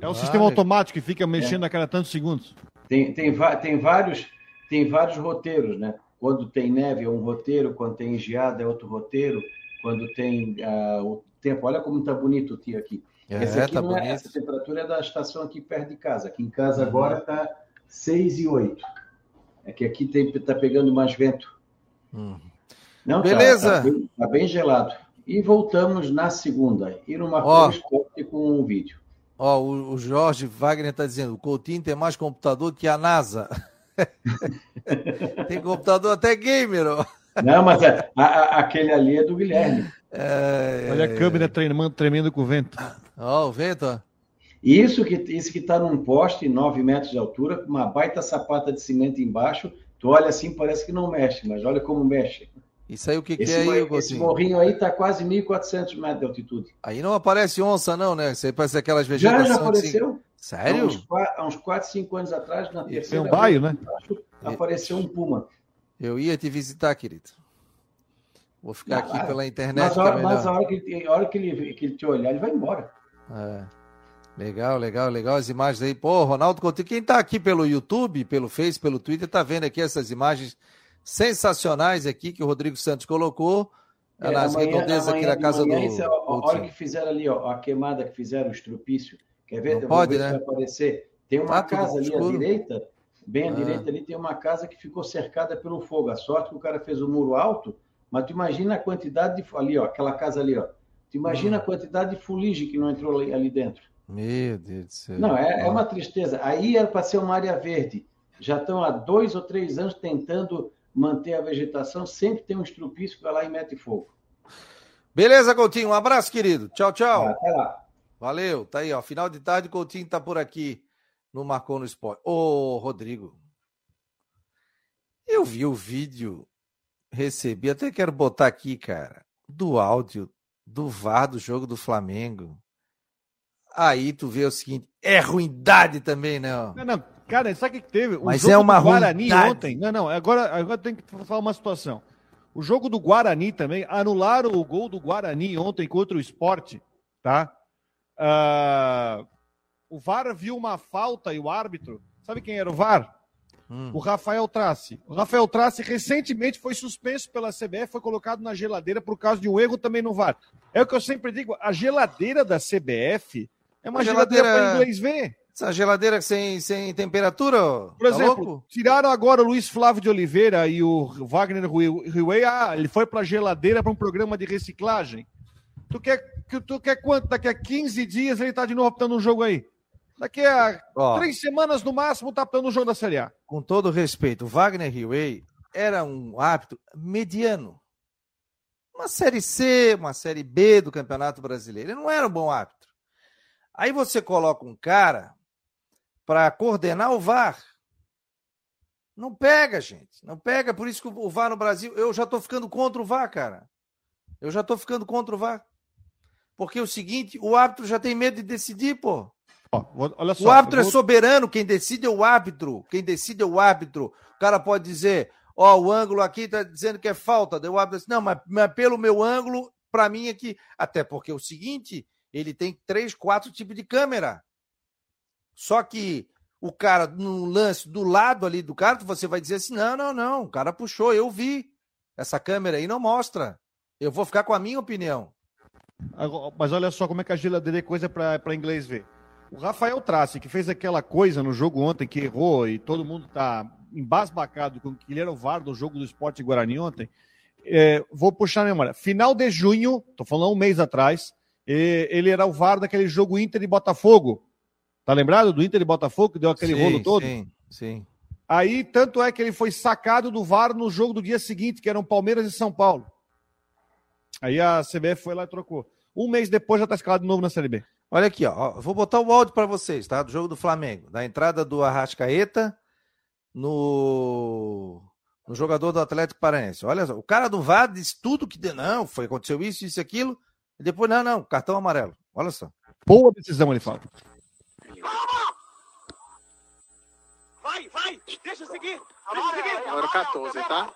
É o ah, sistema automático que fica mexendo é. a cada tantos segundos. Tem, tem, tem, vários, tem vários roteiros, né? Quando tem neve é um roteiro, quando tem geada é outro roteiro, quando tem uh, o tempo. Olha como está bonito o tio aqui. É, Esse aqui tá não é, essa temperatura é da estação aqui perto de casa. Aqui em casa uhum. agora está 6 e 8. É que aqui está pegando mais vento. Uhum. Não, tá, Beleza. Tá, tá, bem, tá, bem, gelado. E voltamos na segunda. E no Marcos com um vídeo. Ó, o, o Jorge Wagner está dizendo: o Coutinho tem mais computador que a NASA. *laughs* tem computador até gamer, ó. Não, mas a, a, aquele ali é do Guilherme. É, Olha a câmera tremendo, tremendo com o vento. Ó, o vento, ó. Isso que isso que está num poste, 9 metros de altura, com uma baita sapata de cimento embaixo. Tu olha assim, parece que não mexe, mas olha como mexe. Isso aí o que, esse, que é aí, Esse morrinho aí está quase 1.400 metros de altitude. Aí não aparece onça, não, né? Você parece aquelas vegetações. Já, já apareceu. Assim... Sério? Há uns, 4, 5 anos atrás, na terceira. Tem um baio, né? Apareceu um puma. Eu ia te visitar, querido. Vou ficar não, aqui pela internet. Mas, a hora, é mas a hora, que, a hora que, ele, que ele te olhar, ele vai embora. É. Legal, legal, legal as imagens aí. Pô, Ronaldo Coutinho, quem está aqui pelo YouTube, pelo Face, pelo Twitter, está vendo aqui essas imagens sensacionais aqui que o Rodrigo Santos colocou é, nas amanhã, redondezas aqui na casa do. É, olha o que fizeram ali, ó, a queimada que fizeram, o estrupício. Quer ver? Não pode, né? aparecer. Tem uma casa ali escuro. à direita, bem à ah. direita ali, tem uma casa que ficou cercada pelo fogo. A sorte que o cara fez o um muro alto, mas tu imagina a quantidade de. Ali, ó, aquela casa ali, ó. Tu imagina hum. a quantidade de fuligem que não entrou ali, ali dentro. Meu Deus do céu. Não, é, é uma tristeza. Aí era para ser uma área verde. Já estão há dois ou três anos tentando manter a vegetação, sempre tem um estrupício que vai lá e mete fogo. Beleza, Coutinho. Um abraço, querido. Tchau, tchau. Até lá. Valeu. Tá aí, ó. Final de tarde, Coutinho tá por aqui no Marcou no Esporte. Ô, Rodrigo. Eu vi o vídeo, recebi, até quero botar aqui, cara, do áudio do VAR do jogo do Flamengo. Aí tu vê o seguinte, é ruindade também, não. Não, não, Cara, sabe o que teve? O Mas jogo é uma do Guarani ruindade. ontem. Não, não, agora, agora tem que falar uma situação. O jogo do Guarani também, anularam o gol do Guarani ontem contra o esporte, tá? Uh, o VAR viu uma falta e o árbitro. Sabe quem era o VAR? Hum. O Rafael Trace. O Rafael Trace recentemente foi suspenso pela CBF, foi colocado na geladeira por causa de um erro também no VAR. É o que eu sempre digo, a geladeira da CBF é uma geladeira, geladeira para inglês ver. Essa geladeira sem, sem temperatura? Por tá exemplo, louco? tiraram agora o Luiz Flávio de Oliveira e o Wagner Rui. Ah, ele foi para a geladeira para um programa de reciclagem. Tu quer, tu quer quanto? Daqui a 15 dias ele está de novo apitando um jogo aí. Daqui a Ó, três semanas no máximo tá apitando um jogo da Série A. Com todo respeito, o Wagner Riway era um árbitro mediano. Uma Série C, uma Série B do Campeonato Brasileiro. Ele não era um bom árbitro. Aí você coloca um cara para coordenar o VAR. Não pega, gente. Não pega. Por isso que o VAR no Brasil. Eu já estou ficando contra o VAR, cara. Eu já estou ficando contra o VAR. Porque é o seguinte, o árbitro já tem medo de decidir, pô. Ó, olha só, o árbitro é vou... é soberano, quem decide é o árbitro. Quem decide é o árbitro. O cara pode dizer, ó, o ângulo aqui está dizendo que é falta. Deu o árbitro diz, não, mas, mas pelo meu ângulo, para mim aqui. Até porque é o seguinte, ele tem três, quatro tipos de câmera. Só que o cara, no lance do lado ali do cara, você vai dizer assim: não, não, não, o cara puxou, eu vi. Essa câmera aí não mostra. Eu vou ficar com a minha opinião. Mas olha só como é que a geladeira é coisa para inglês ver. O Rafael Trace, que fez aquela coisa no jogo ontem, que errou e todo mundo está embasbacado com que ele era o VAR do jogo do Esporte Guarani ontem. É, vou puxar a memória. Final de junho, estou falando um mês atrás, ele era o VAR daquele jogo Inter e Botafogo, Tá lembrado do Inter e Botafogo que deu aquele sim, rolo todo? Sim, sim. Aí, tanto é que ele foi sacado do VAR no jogo do dia seguinte, que eram Palmeiras e São Paulo. Aí a CBF foi lá e trocou. Um mês depois já tá escalado de novo na Série B. Olha aqui, ó. Vou botar o áudio para vocês, tá? Do jogo do Flamengo. Da entrada do Arrascaeta no, no jogador do Atlético Paranaense. Olha só, o cara do VAR disse tudo que deu. Não, foi, aconteceu isso, isso, aquilo. E depois, não, não, cartão amarelo. Olha só. Boa decisão, ele fala. Vai, vai! Deixa eu seguir! Deixa eu seguir! Número 14, tá?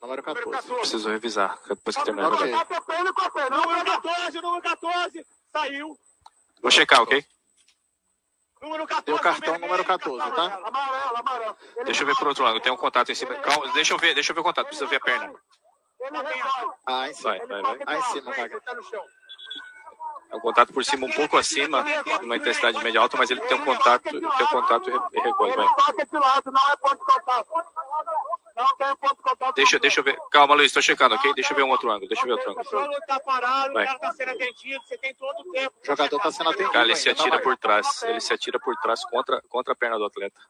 Número 14. Preciso revisar depois que terminar okay. Número 14, número 14! Saiu! Vou checar, ok? Número 14. Deu cartão número 14, tá? Amarelo, amarelo. Deixa eu ver por outro lado. Tem um contato em cima. Calma, deixa eu ver, deixa eu ver o contato. Precisa ver a perna. Ah, em cima. Vai, vai, vai. Ah, em cima, vai. É um contato por cima um pouco acima, uma intensidade média alta, mas ele tem um contato, tem um contato e recolhe. Deixa, deixa eu ver. Calma, Luiz, estou checando, ok? Deixa eu ver um outro ângulo. Deixa eu ver outro ângulo. Vai. O jogador está sendo atendido. Cara, ele se atira por trás. Ele se atira por trás contra, contra a perna do atleta.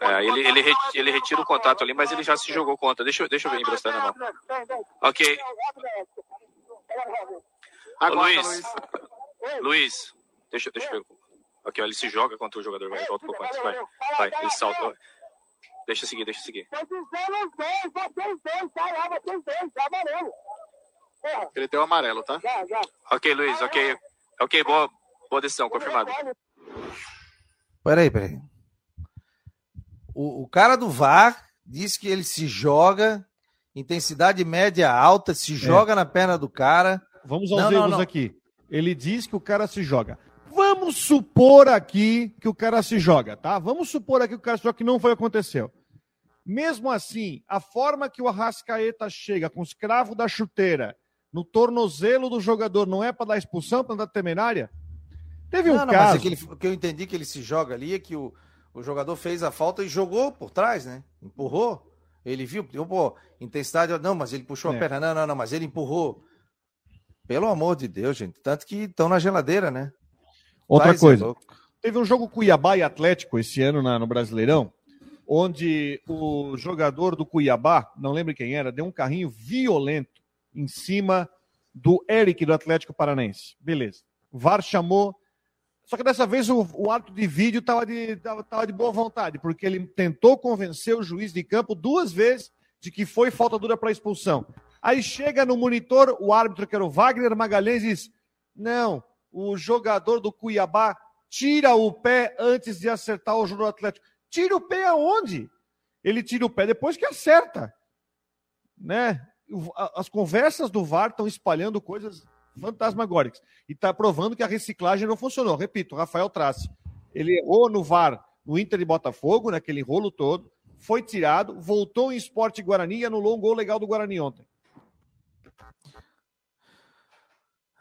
É, ele, ele, ele retira o contato ali, mas ele já se jogou contra. Deixa, deixa eu ver emprestar na mão. Ok. Agora, Luiz, Luiz. Luiz, deixa, deixa eu ver. Aqui, ó, ele se joga contra o jogador, vai, volta um pouco antes, vai, vai, ele salta. Deixa eu seguir, deixa eu seguir. Ele deu amarelo, tá? Ok, Luiz, ok. Ok, boa, boa decisão, confirmado. Peraí, peraí. O, o cara do VAR disse que ele se joga, intensidade média alta, se é. joga na perna do cara. Vamos aos não, erros não, não. aqui. Ele diz que o cara se joga. Vamos supor aqui que o cara se joga, tá? Vamos supor aqui que o cara se joga que não foi aconteceu. Mesmo assim, a forma que o Arrascaeta chega com os cravos da chuteira no tornozelo do jogador não é para dar expulsão, para dar temerária? Teve um não, não, caso. Mas é que ele, o que eu entendi que ele se joga ali é que o, o jogador fez a falta e jogou por trás, né? Empurrou. Ele viu, pô, intensidade. Não, mas ele puxou é. a perna. Não, não, não, mas ele empurrou. Pelo amor de Deus, gente. Tanto que estão na geladeira, né? Outra Faz coisa. É teve um jogo Cuiabá e Atlético esse ano na, no Brasileirão, onde o jogador do Cuiabá, não lembro quem era, deu um carrinho violento em cima do Eric do Atlético Paranense. Beleza. VAR chamou. Só que dessa vez o, o árbitro de vídeo estava de, tava, tava de boa vontade, porque ele tentou convencer o juiz de campo duas vezes de que foi falta dura para expulsão. Aí chega no monitor o árbitro, que era o Wagner Magalhães, diz: Não, o jogador do Cuiabá tira o pé antes de acertar o jogador Atlético. Tira o pé aonde? Ele tira o pé depois que acerta. Né? As conversas do VAR estão espalhando coisas fantasmagóricas. E está provando que a reciclagem não funcionou. Repito, Rafael Trace. Ele errou no VAR no Inter e Botafogo, naquele rolo todo, foi tirado, voltou em Esporte Guarani e anulou um gol legal do Guarani ontem.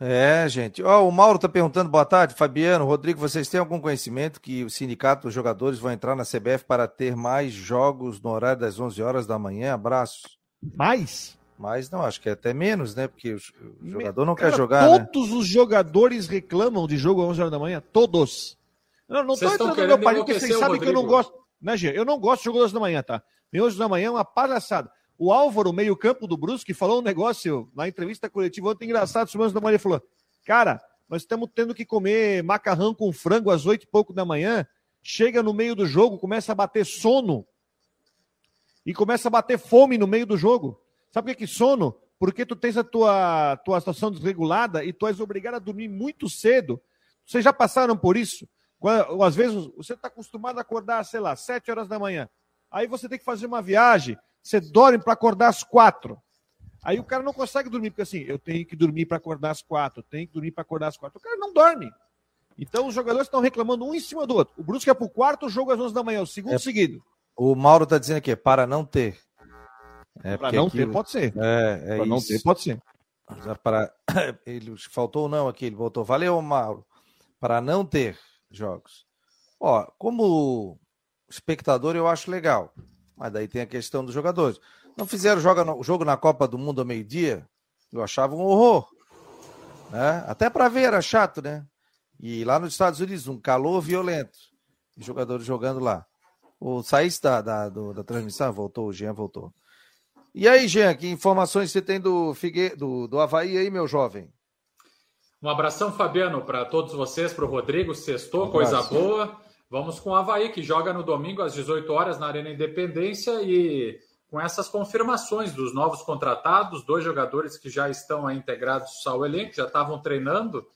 É, gente. Ó, o Mauro tá perguntando, boa tarde, Fabiano, Rodrigo, vocês têm algum conhecimento que o sindicato dos jogadores vão entrar na CBF para ter mais jogos no horário das 11 horas da manhã? Abraços. Mais? Mas não, acho que é até menos, né? Porque o jogador não Cara, quer jogar, né? Todos os jogadores reclamam de jogo às 11 horas da manhã. Todos. Não, não estão entrando no meu partido, porque vocês sabem que eu não gosto. Né, Gê? Eu não gosto de jogo às 11 da manhã, tá? Meu 11 da manhã é uma palhaçada. O Álvaro, meio-campo do Brusque, falou um negócio na entrevista coletiva ontem engraçado. Sobre 11 da ele falou: Cara, nós estamos tendo que comer macarrão com frango às 8 e pouco da manhã. Chega no meio do jogo, começa a bater sono e começa a bater fome no meio do jogo. Sabe por que, que sono? Porque tu tens a tua, tua situação desregulada e tu és obrigado a dormir muito cedo. Vocês já passaram por isso? Quando, às vezes você está acostumado a acordar, sei lá, 7 horas da manhã. Aí você tem que fazer uma viagem, você dorme para acordar às 4. Aí o cara não consegue dormir, porque assim, eu tenho que dormir para acordar às 4, tenho que dormir para acordar às 4. O cara não dorme. Então os jogadores estão reclamando um em cima do outro. O Brusque é pro quarto jogo às 11 da manhã, o segundo É. seguido. O Mauro tá dizendo aqui, para não ter. É, Para não aquilo- ter, pode ser. É, é Para não ter, pode ser. Já para... *coughs* ele faltou ou não aqui, ele voltou. Valeu, Mauro. Para não ter jogos. Ó, como espectador eu acho legal, mas daí tem a questão dos jogadores. Não fizeram joga no- jogo na Copa do Mundo ao meio-dia? Eu achava um horror. Né? Até para ver era chato, né? E lá nos Estados Unidos, um calor violento. E jogadores jogando lá. O saísse da, da, do- da transmissão, voltou, o Jean voltou. E aí, Jean, que informações você tem do, Figue... do, do Havaí aí, meu jovem? Um abração, Fabiano, para todos vocês, para o Rodrigo. Sextou, Um coisa boa. Vamos com o Havaí, que joga no domingo às 18 horas na Arena Independência e com essas confirmações dos novos contratados, dois jogadores que já estão integrados ao elenco, já estavam treinando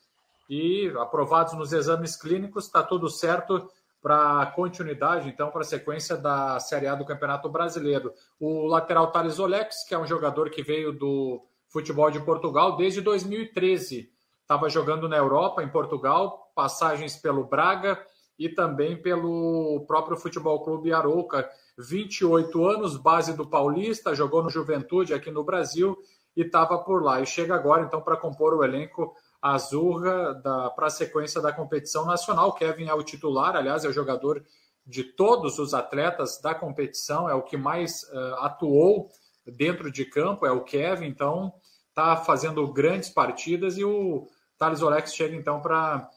e aprovados nos exames clínicos, está tudo certo para continuidade, então, para a sequência da Série A do Campeonato Brasileiro. O lateral Thales Olex, que é um jogador que veio do futebol de Portugal desde 2013 estava jogando na Europa, em Portugal, passagens pelo Braga e também pelo próprio Futebol Clube Arouca. 28 anos, base do Paulista, jogou no Juventude aqui no Brasil e estava por lá. E chega agora, então, para compor o elenco Azurra para a sequência da competição nacional. Kevin é o titular, aliás, é o jogador de todos os atletas da competição, é o que mais uh, atuou dentro de campo, é o Kevin, então está fazendo grandes partidas e o Thales Olex chega então para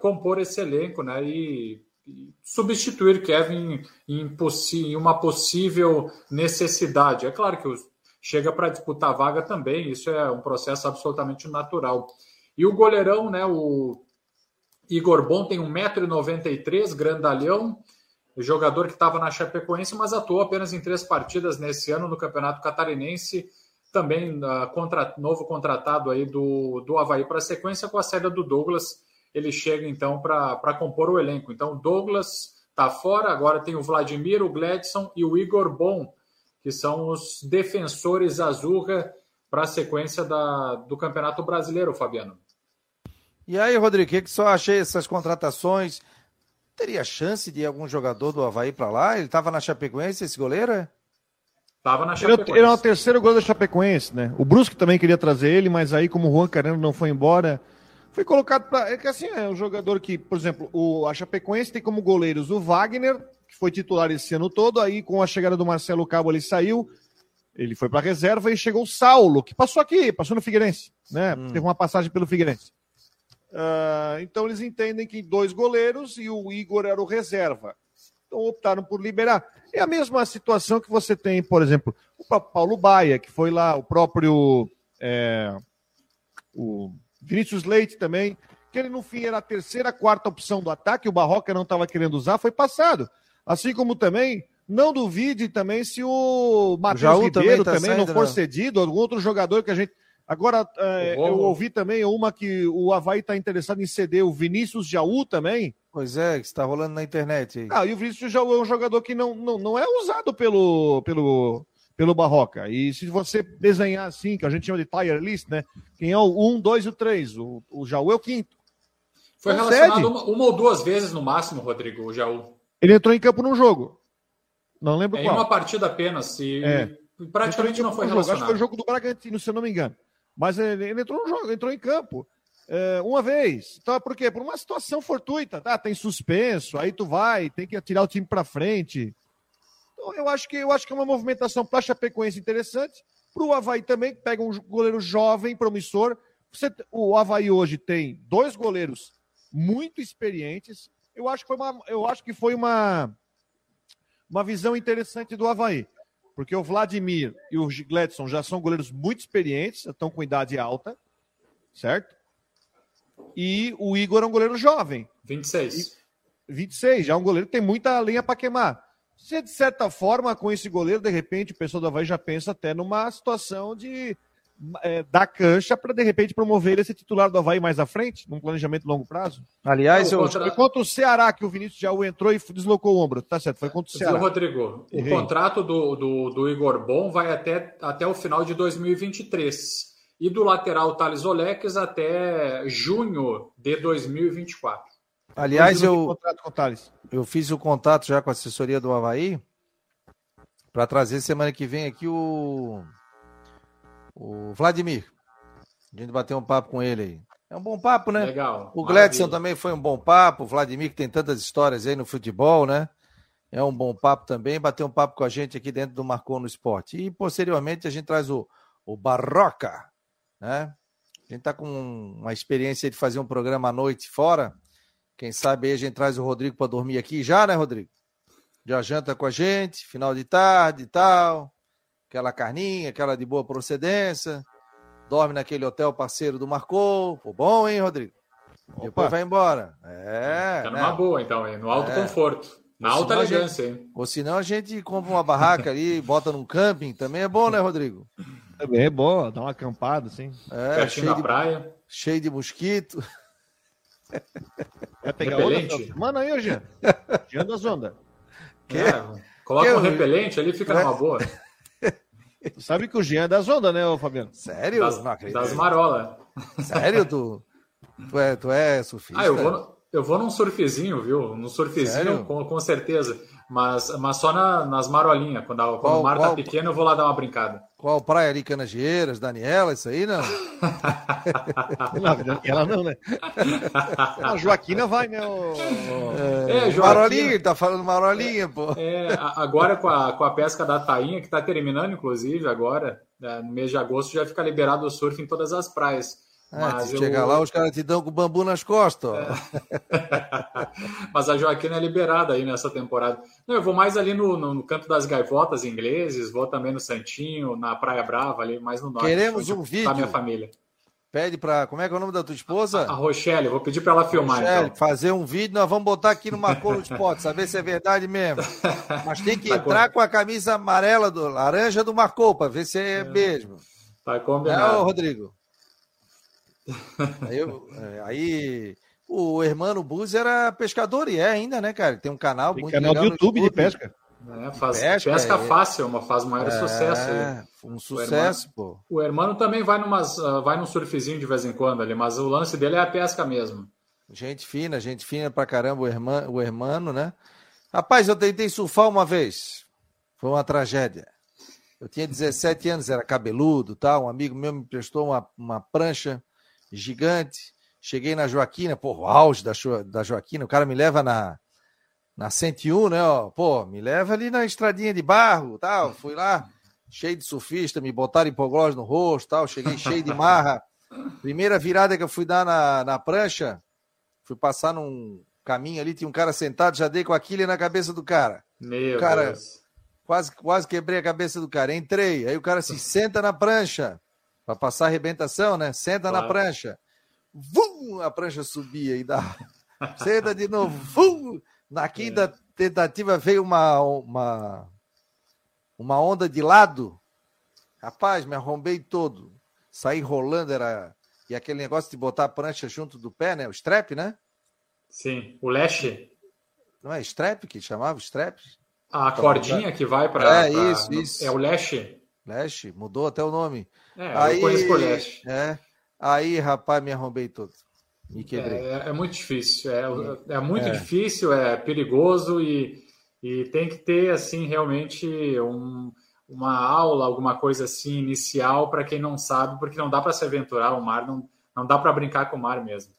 compor esse elenco né, e, e substituir Kevin em, em, uma possível necessidade. É claro que os, chega para disputar vaga também, isso é um processo absolutamente natural. E o goleirão, né, o Igor Bom, tem 1,93m, grandalhão, jogador que estava na Chapecoense, mas atuou apenas em três partidas nesse ano no Campeonato Catarinense também uh, contra, novo contratado aí do, do Havaí para a sequência com a saída do Douglas. Ele chega então para compor o elenco. Então, Douglas está fora, agora tem o Vladimir, o Gladson e o Igor Bom, que são os defensores azurra para a sequência da, do Campeonato Brasileiro, Fabiano. E aí, Rodrigo, o que, que só achei essas contratações? Teria chance de algum jogador do Havaí para lá? Ele estava na Chapecoense, esse goleiro? É? Tava na Chapecoense. Ele era o terceiro gol da Chapecoense, né? O Brusque também queria trazer ele, mas aí, como o Juan Careno não foi embora, foi colocado para. É que assim, é um jogador que, por exemplo, o, a Chapecoense tem como goleiros o Wagner, que foi titular esse ano todo, aí com a chegada do Marcelo Cabo ele saiu, ele foi para reserva e chegou o Saulo, que passou aqui, passou no Figueirense, né? Hum. Teve uma passagem pelo Figueirense. Uh, então eles entendem que dois goleiros e o Igor era o reserva. Então optaram por liberar. É a mesma situação que você tem, por exemplo, o Paulo Baia, que foi lá, o próprio é, o Vinícius Leite também, que ele no fim era a terceira, quarta opção do ataque, o Barroca não estava querendo usar, foi passado. Assim como também, não duvide também se o Matheus Ribeiro também, tá também saindo, não for não. cedido, algum outro jogador que a gente. Agora, é, eu ouvi também uma que o Havaí está interessado em ceder o Vinícius Jaú também. Pois é, que está rolando na internet aí. Ah, e o Vinícius Jaú é um jogador que não, não, não é usado pelo, pelo, pelo Barroca. E se você desenhar assim, que a gente chama de tire list, né? Quem é o 1, 2 e o 3? O, o Jaú é o quinto. Foi relacionado uma, uma, ou duas vezes no máximo, Rodrigo, o Jaú. Ele entrou em campo num jogo. Não lembro É em qual. uma partida apenas. E É. praticamente não foi em jogo. Acho que foi o relacionado. jogo do Bragantino, se eu não me engano. Mas ele, ele entrou no jogo, entrou em campo. é, uma vez. Então, por quê? Por uma situação fortuita. Tá, tem suspenso, aí tu vai, tem que tirar o time pra frente. Então, eu acho que, eu acho que é uma movimentação para a Chapecoense interessante. Para o Havaí também, que pega um goleiro jovem, promissor. Você, o Havaí hoje tem dois goleiros muito experientes. Eu acho que foi uma, eu acho que foi uma, uma visão interessante do Havaí. Porque o Vladimir e o Gledson já são goleiros muito experientes, já estão com idade alta, certo? E o Igor é um goleiro jovem, 26. 26, já é um goleiro que tem muita lenha para queimar. Se de certa forma, com esse goleiro, de repente, o pessoal do Havaí já pensa até numa situação de é, dar cancha para, de repente, promover ele a ser titular do Havaí mais à frente, num planejamento de longo prazo. Aliás, eu, Contra- Foi contra o Ceará que o Vinícius Jaú entrou e deslocou o ombro. Tá certo, foi contra o Ceará. Rodrigo? O Errei. contrato do, do, do Igor Bom vai até, até o final de 2023. E do lateral Thales Oleques até junho de 2024. Aliás, eu, contrato com o Thales. eu fiz o contato já com a assessoria do Havaí para trazer semana que vem aqui o, o Vladimir. A gente bater um papo com ele aí. É um bom papo, né? Legal. O Gledson maravilha. também foi um bom papo. O Vladimir, que tem tantas histórias aí no futebol, né? É um bom papo também. Bater um papo com a gente aqui dentro do Marcou no Esporte. E posteriormente a gente traz o, o Barroca, né? A gente tá com uma experiência de fazer um programa à noite fora. Quem sabe aí a gente traz o Rodrigo para dormir aqui já, né, Rodrigo? Já janta com a gente, final de tarde e tal. Aquela carninha, aquela de boa procedência. Dorme naquele hotel parceiro do Marcou. Pô, bom, hein, Rodrigo? Depois vai embora. É. Tá né? numa boa, então, hein? No alto É. conforto. Na Ou alta senão a gente- elegância, hein? Ou senão a gente compra uma barraca ali, *laughs* bota num camping. Também é bom, né, Rodrigo? Também é bom, dá uma acampada, assim. É, Pertinho cheio da de, praia. cheio de mosquito. Vai pegar Repelente? onda? Mano aí, ô Jean. Jean das ondas. É, coloca Que um eu- repelente ali, fica Ué? numa boa. Tu sabe que o Jean é das ondas, né, ô Fabiano? Sério? Das, Não acredito. das marolas. Sério, tu, tu, é, tu é surfista? Ah, eu vou, no- eu vou num surfzinho, viu? Num surfzinho, Sério? com, com certeza. Mas, mas só na- nas marolinhas. Quando, a- quando Qual- o mar qual- tá pequeno, eu vou lá dar uma brincada. Qual praia ali, Canageiras, Daniela, isso aí, não? *laughs* Não, ela não, né? *laughs* A Joaquina vai, né? O... É, Joaquim, Marolinha, tá falando Marolinha, pô. é, agora com a, com a pesca da tainha, que está terminando, inclusive, agora, né, no mês de agosto, já fica liberado o surf em todas as praias. É, se eu- chegar lá, os caras te dão com bambu nas costas, ó. *laughs* Mas a Joaquina é liberada aí nessa temporada. Não, eu vou mais ali no, no, no canto das gaivotas ingleses, vou também no Santinho, na Praia Brava, ali mais no norte. Queremos um Tá vídeo. minha família. Pede pra. Como é que é o nome da tua esposa? A Rochelle, vou pedir para ela filmar, Michele, então. fazer um vídeo, nós vamos botar aqui no Marcou no Esporte, saber se é verdade mesmo. *laughs* Mas tem que Tá entrar com- com a camisa amarela, do, laranja do Marcou, para ver se é, mesmo. Tá Não, combinado. Rodrigo? Aí, eu- é, aí o Hermano Buz era pescador e é ainda, né, cara? Tem um canal Tem muito canal do legal no YouTube de pesca. né? Faz, pesca, pesca, é. fácil, uma, faz maior sucesso. aí. É, um sucesso, pô. O hermano também vai, numas, ah, vai num surfzinho de vez em quando ali, mas o lance dele é a pesca mesmo. Gente fina, gente fina pra caramba, o hermano, o hermano, né? Rapaz, eu tentei surfar uma vez. Foi uma tragédia. Eu tinha 17 anos, era cabeludo, tal. Um amigo meu me prestou uma, uma prancha gigante. Cheguei na Joaquina, pô, o auge da, Jo- da Joaquina. O cara me leva na, na 101, né? Ó, pô, me leva ali na estradinha de barro, tal. Fui lá, cheio de surfista, me botaram hipoglós no rosto, tal. Cheguei cheio de marra. Primeira virada que eu fui dar na, na prancha, fui passar num caminho ali, tinha um cara sentado, já dei com a quilha na cabeça do cara. Meu Cara, Deus. Quase, quase quebrei a cabeça do cara. Entrei, aí o cara se senta na prancha, para passar a arrebentação, né? Senta na Claro. prancha. Vum! A prancha subia e dá. *laughs* Senta de novo. Vum! Na quinta tentativa veio uma, uma, uma onda de lado. Rapaz, me arrombei todo. Saí rolando, era. E aquele negócio de botar a prancha junto do pé, né? O strap, né? Sim, o leche, Não é strap que chamava? Strap? a cordinha que vai para. É, isso, isso. É o leche. Leste, mudou até o nome. É, aí, eu conheço por leche. É, aí, rapaz, me arrombei todo. Me quebrei. É, é muito difícil, é, é muito é. difícil, é perigoso e, e tem que ter, assim, realmente um, uma aula, alguma coisa assim, inicial para quem não sabe, porque não dá para se aventurar o mar, não, não dá para brincar com o mar mesmo.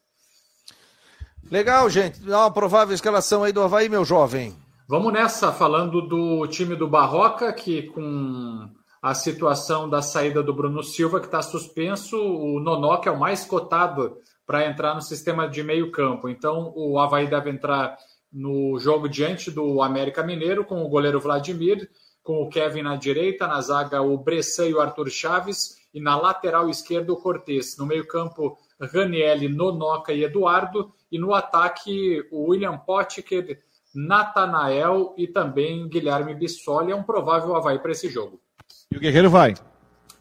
Legal, gente. Dá uma provável escalação aí do Havaí, meu jovem. Vamos nessa, falando do time do Barroca, que com a situação da saída do Bruno Silva, que está suspenso, o Nonoca é o mais cotado para entrar no sistema de meio campo. Então, o Havaí deve entrar no jogo diante do América Mineiro, com o goleiro Vladimir, com o Kevin na direita, na zaga o Bressan e o Arthur Chaves, e na lateral esquerda o Cortes. No meio campo, Ranielli, Nonoca e Eduardo, e no ataque o William Potker, Natanael e também Guilherme Bissoli. É um provável Havaí para esse jogo. E o Guerreiro vai.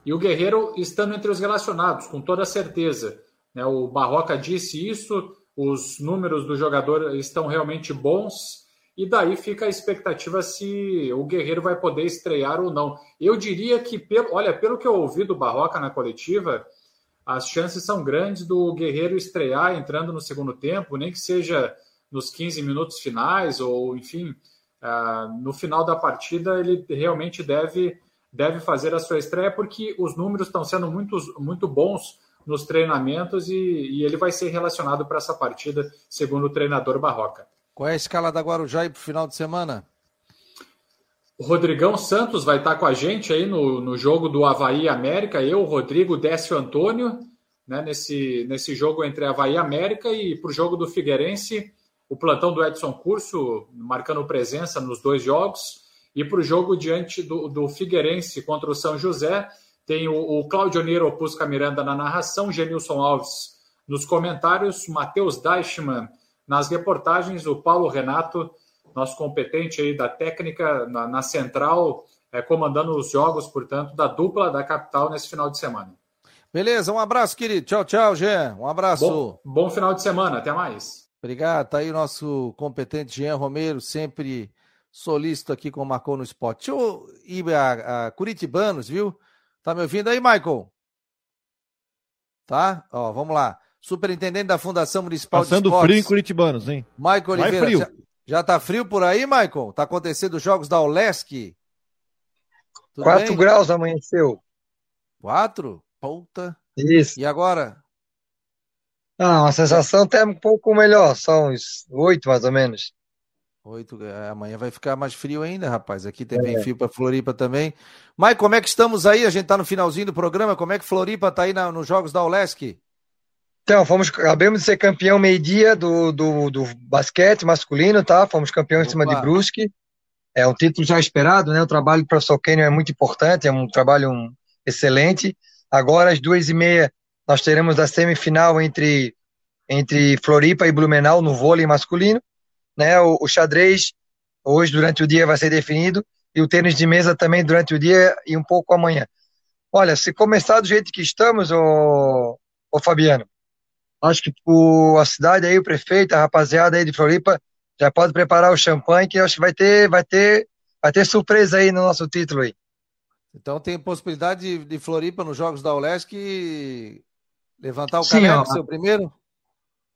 E o Guerreiro estando entre os relacionados, com toda certeza. Né? O Barroca disse isso, os números do jogador estão realmente bons, e daí fica a expectativa se o Guerreiro vai poder estrear ou não. Eu diria que, pelo, olha, pelo que eu ouvi do Barroca na coletiva, as chances são grandes do Guerreiro estrear entrando no segundo tempo, nem que seja nos 15 minutos finais, ou enfim, uh, no final da partida, ele realmente deve deve fazer a sua estreia, porque os números estão sendo muito, muito bons nos treinamentos e, e ele vai ser relacionado para essa partida, segundo o treinador Barroca. Qual é a escala da Guarujá para o final de semana? O Rodrigão Santos vai estar com a gente aí no, no jogo do Havaí América, eu, Rodrigo, Décio Antônio, né, nesse, nesse jogo entre Havaí e América, e para o jogo do Figueirense, o plantão do Edson Curso, marcando presença nos dois jogos. E para o jogo diante do, do Figueirense contra o São José, tem o, o Claudio Nero Opusca Miranda na narração, Genilson Alves nos comentários, Matheus Deichmann nas reportagens, o Paulo Renato, nosso competente aí da técnica na, na central, é, comandando os jogos, portanto, da dupla da capital nesse final de semana. Beleza, um abraço, querido. Tchau, tchau, Jean. Um abraço. Bom, bom final de semana, até mais. Obrigado. Tá aí o nosso competente Jean Romero, sempre solícito aqui com o Marcou no Spot. Deixa eu ir a, a, Curitibanos, viu? Tá me ouvindo aí, Michael? Tá? Ó, vamos lá. Superintendente da Fundação Municipal Passando de Esportes. frio em Curitibanos, hein? Michael Oliveira. Frio. Já, já tá frio por aí, Michael? Tá acontecendo os jogos da Olesc? Tudo 4 bem? graus amanheceu. 4? Puta. Isso. E agora? Ah, uma sensação até um pouco melhor, são uns 8 mais ou menos. Oito, é, amanhã vai ficar mais frio ainda, rapaz. Aqui também é. frio para Floripa também. Mas como é que estamos aí? A gente está no finalzinho do programa. Como é que Floripa está aí na, nos jogos da Olesc? Então, fomos, acabamos de ser campeão meio-dia do, do, do, basquete masculino, tá? Fomos campeão em cima de Brusque. É um título já esperado, né? O trabalho do professor Kenyon é muito importante, é um trabalho um, excelente. Agora, às duas e meia, nós teremos a semifinal entre, entre Floripa e Blumenau no vôlei masculino né? O, o, xadrez hoje durante o dia vai ser definido e o tênis de mesa também durante o dia e um pouco amanhã. Olha, se começar do jeito que estamos, o, o Fabiano, acho que o, a cidade aí, o prefeito, a rapaziada aí de Floripa já pode preparar o champanhe que acho que vai ter, vai ter, vai ter surpresa aí no nosso título aí. Então tem possibilidade de, de Floripa nos jogos da Olesc levantar o caneco, seu primeiro?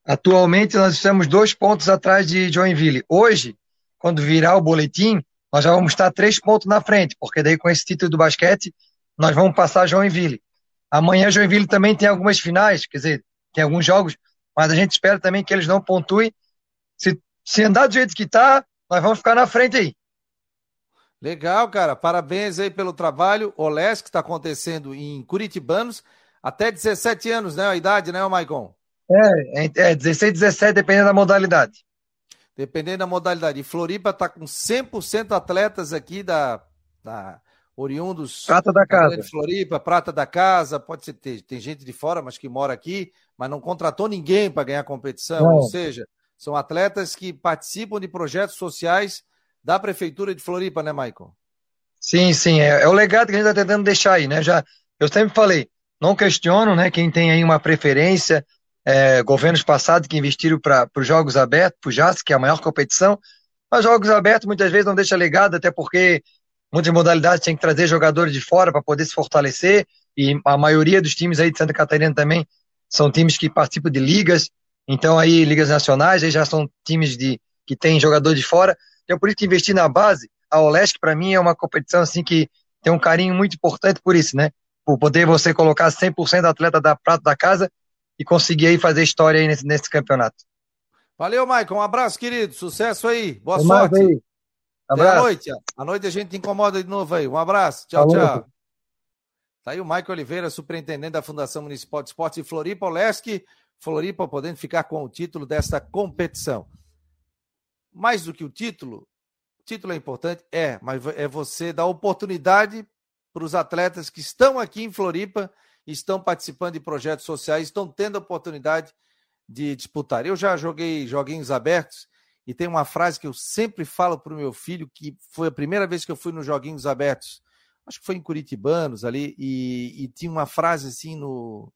Atualmente nós estamos dois pontos atrás de Joinville. Hoje, quando virar o boletim, nós já vamos estar três pontos na frente, porque daí com esse título do basquete nós vamos passar Joinville. Amanhã Joinville também tem algumas finais, quer dizer, tem alguns jogos, mas a gente espera também que eles não pontuem. Se, se andar do jeito que está, nós vamos ficar na frente aí. Legal, cara. Parabéns aí pelo trabalho. O LES que está acontecendo em Curitibanos, até 17 anos, né? A idade, né, Maicon? É, é 16, 17, dependendo da modalidade. Dependendo da modalidade. E Floripa está com 100% atletas aqui da, da oriundos. Prata da casa. De Floripa, prata da casa. Pode ser, tem, tem gente de fora, mas que mora aqui, mas não contratou ninguém para ganhar competição. Não. Ou seja, são atletas que participam de projetos sociais da Prefeitura de Floripa, né, Michael? Sim, sim. É, é o legado que a gente está tentando deixar aí, né? Já, eu sempre falei, não questiono, né? Quem tem aí uma preferência, é, governos passados que investiram para os Jogos Abertos, para o JAS, que é a maior competição, mas Jogos Abertos muitas vezes não deixa legado, até porque muitas modalidades têm que trazer jogadores de fora para poder se fortalecer, e a maioria dos times aí de Santa Catarina também são times que participam de ligas, Então aí ligas nacionais, aí já são times de que tem jogador de fora. Então por isso que investir na base, a Olesc para mim é uma competição assim que tem um carinho muito importante por isso, né? Por poder você colocar 100% atleta da prata da casa e conseguir aí fazer história aí nesse, nesse campeonato. Valeu, Maicon. Um abraço, querido. Sucesso aí. Boa sorte. Aí. Abraço. Até à noite. À noite a gente te incomoda de novo aí. Um abraço. Tchau, Falou. tchau. Tá aí o Maicon Oliveira, superintendente da Fundação Municipal de Esportes de Floripa, Olesc. Floripa podendo ficar com o título desta competição. Mais do que o título, o título é importante? É, mas é você dar oportunidade para os atletas que estão aqui em Floripa, estão participando de projetos sociais, estão tendo a oportunidade de disputar. Eu já joguei joguinhos abertos e tem uma frase que eu sempre falo para o meu filho, que foi a primeira vez que eu fui nos joguinhos abertos, acho que foi em Curitibanos ali, e, e tinha uma frase assim no,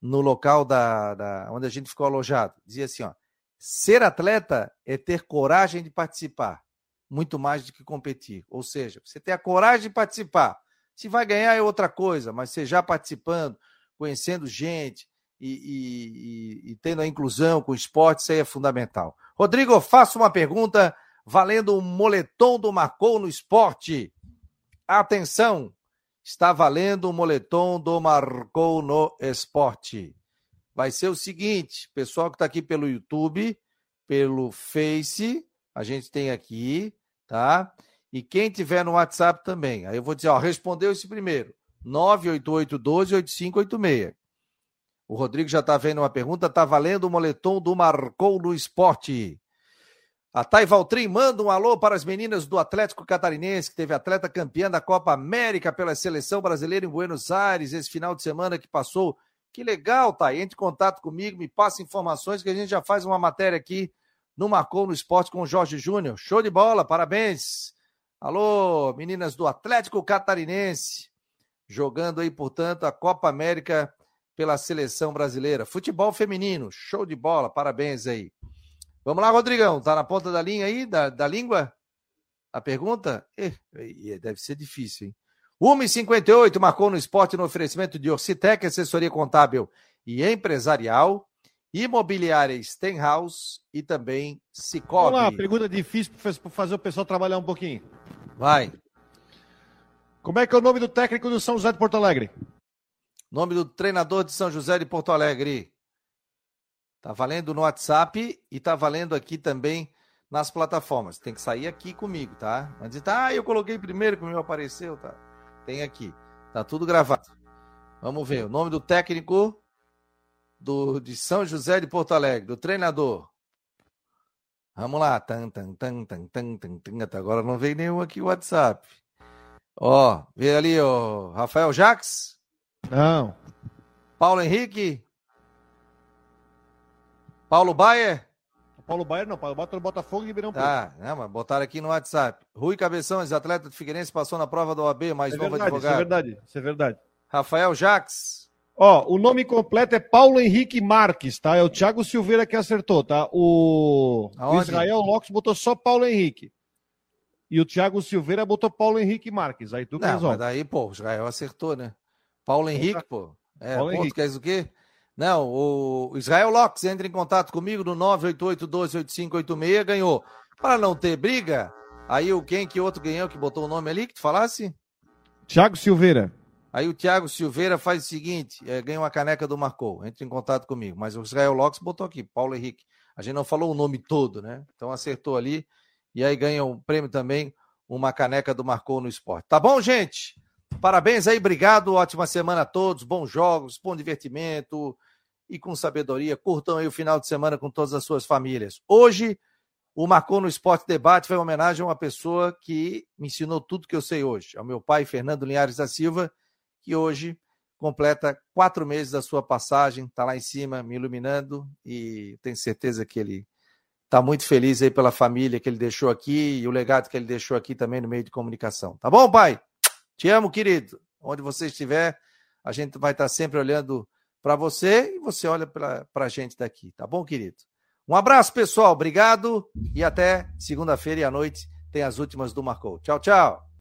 no local da, da, onde a gente ficou alojado. Dizia assim: ó, ser atleta é ter coragem de participar, muito mais do que competir. Ou seja, você ter a coragem de participar. Se vai ganhar é outra coisa, mas você já participando, conhecendo gente e, e, e, tendo a inclusão com o esporte, isso aí é fundamental. Rodrigo, faço uma pergunta valendo o um moletom do Marcou no esporte. Atenção, está valendo o moletom do Marcou no Esporte. Vai ser o seguinte, pessoal que está aqui pelo YouTube, pelo Face, a gente tem aqui, tá? E quem tiver no WhatsApp também. Aí eu vou dizer, ó, respondeu esse primeiro. 988-12-8586. O Rodrigo já está vendo uma pergunta. Está valendo o moletom do Marcou no Esporte. A Thay Valtrim manda um alô para as meninas do Atlético Catarinense, que teve atleta campeã da Copa América pela seleção brasileira em Buenos Aires esse final de semana que passou. Que legal, Thay. Entre em contato comigo, me passe informações que a gente já faz uma matéria aqui no Marcou no Esporte com o Jorge Júnior. Show de bola, parabéns. Alô, meninas do Atlético Catarinense, jogando aí, portanto, a Copa América pela seleção brasileira. Futebol feminino, show de bola, parabéns aí. Vamos lá, Rodrigão. Tá na ponta da linha aí, da, da língua? A pergunta? Eh, deve ser difícil, hein? 1h58 marcou no esporte no oferecimento de Orcitec, assessoria contábil e empresarial, imobiliária Stenhouse e também Cicobi. Vamos lá, pergunta difícil para fazer o pessoal trabalhar um pouquinho. Vai. Como é que é o nome do técnico do São José de Porto Alegre? Nome do treinador de São José de Porto Alegre. Tá valendo no WhatsApp e tá valendo aqui também nas plataformas. Tem que sair aqui comigo, tá? Mas dizer, ah, eu coloquei primeiro que o meu apareceu, tá? Tem aqui. Tá tudo gravado. Vamos ver. O nome do técnico do, de São José de Porto Alegre, do treinador. Vamos lá. Tan, tan, tan, tan, tan, tan, tan. Até agora não veio nenhum aqui o WhatsApp. Ó, vê ali, ó. Rafael Jaques? Não. Paulo Henrique? Paulo Baier? Paulo Baier não, Paulo Baier no Botafogo e Ribeirão Preto. Tá, né, mas botaram aqui no WhatsApp. Rui Cabeções, atleta do Figueirense, passou na prova da OAB, mais é novo verdade, advogado. Isso é verdade, isso é verdade. Rafael Jaques. Ó, o nome completo é Paulo Henrique Marques, tá? É o Thiago Silveira que acertou, tá? O, o Israel Lopes botou só Paulo Henrique. E o Thiago Silveira botou Paulo Henrique Marques. Aí tu Não, mas daí, pô, o Israel acertou, né? Paulo Henrique, pô. É, Paulo ponto, Henrique. quer dizer o quê? Não, o Israel Locks entra em contato comigo no 988-128586, ganhou. Para não ter briga, aí o quem que outro ganhou que botou o nome ali que tu falasse? Thiago Silveira. Aí o Thiago Silveira faz o seguinte, é, ganha uma caneca do Marcou, entra em contato comigo. Mas o Israel Locks botou aqui, Paulo Henrique. A gente não falou o nome todo, né? Então acertou ali. E aí ganha um prêmio também, uma caneca do Marcou no Esporte. Tá bom, gente? Parabéns aí, obrigado, ótima semana a todos, bons jogos, bom divertimento e com sabedoria. Curtam aí o final de semana com todas as suas famílias. Hoje, o Marcou no Esporte Debate foi uma homenagem a uma pessoa que me ensinou tudo que eu sei hoje, ao meu pai, Fernando Linhares da Silva, que hoje completa quatro meses da sua passagem, está lá em cima me iluminando e tenho certeza que ele está muito feliz aí pela família que ele deixou aqui e o legado que ele deixou aqui também no meio de comunicação. Tá bom, pai? Te amo, querido. Onde você estiver, a gente vai estar sempre olhando para você e você olha para a gente daqui, tá bom, querido? Um abraço, pessoal. Obrigado e até segunda-feira à noite tem as últimas do Marcou. Tchau, tchau.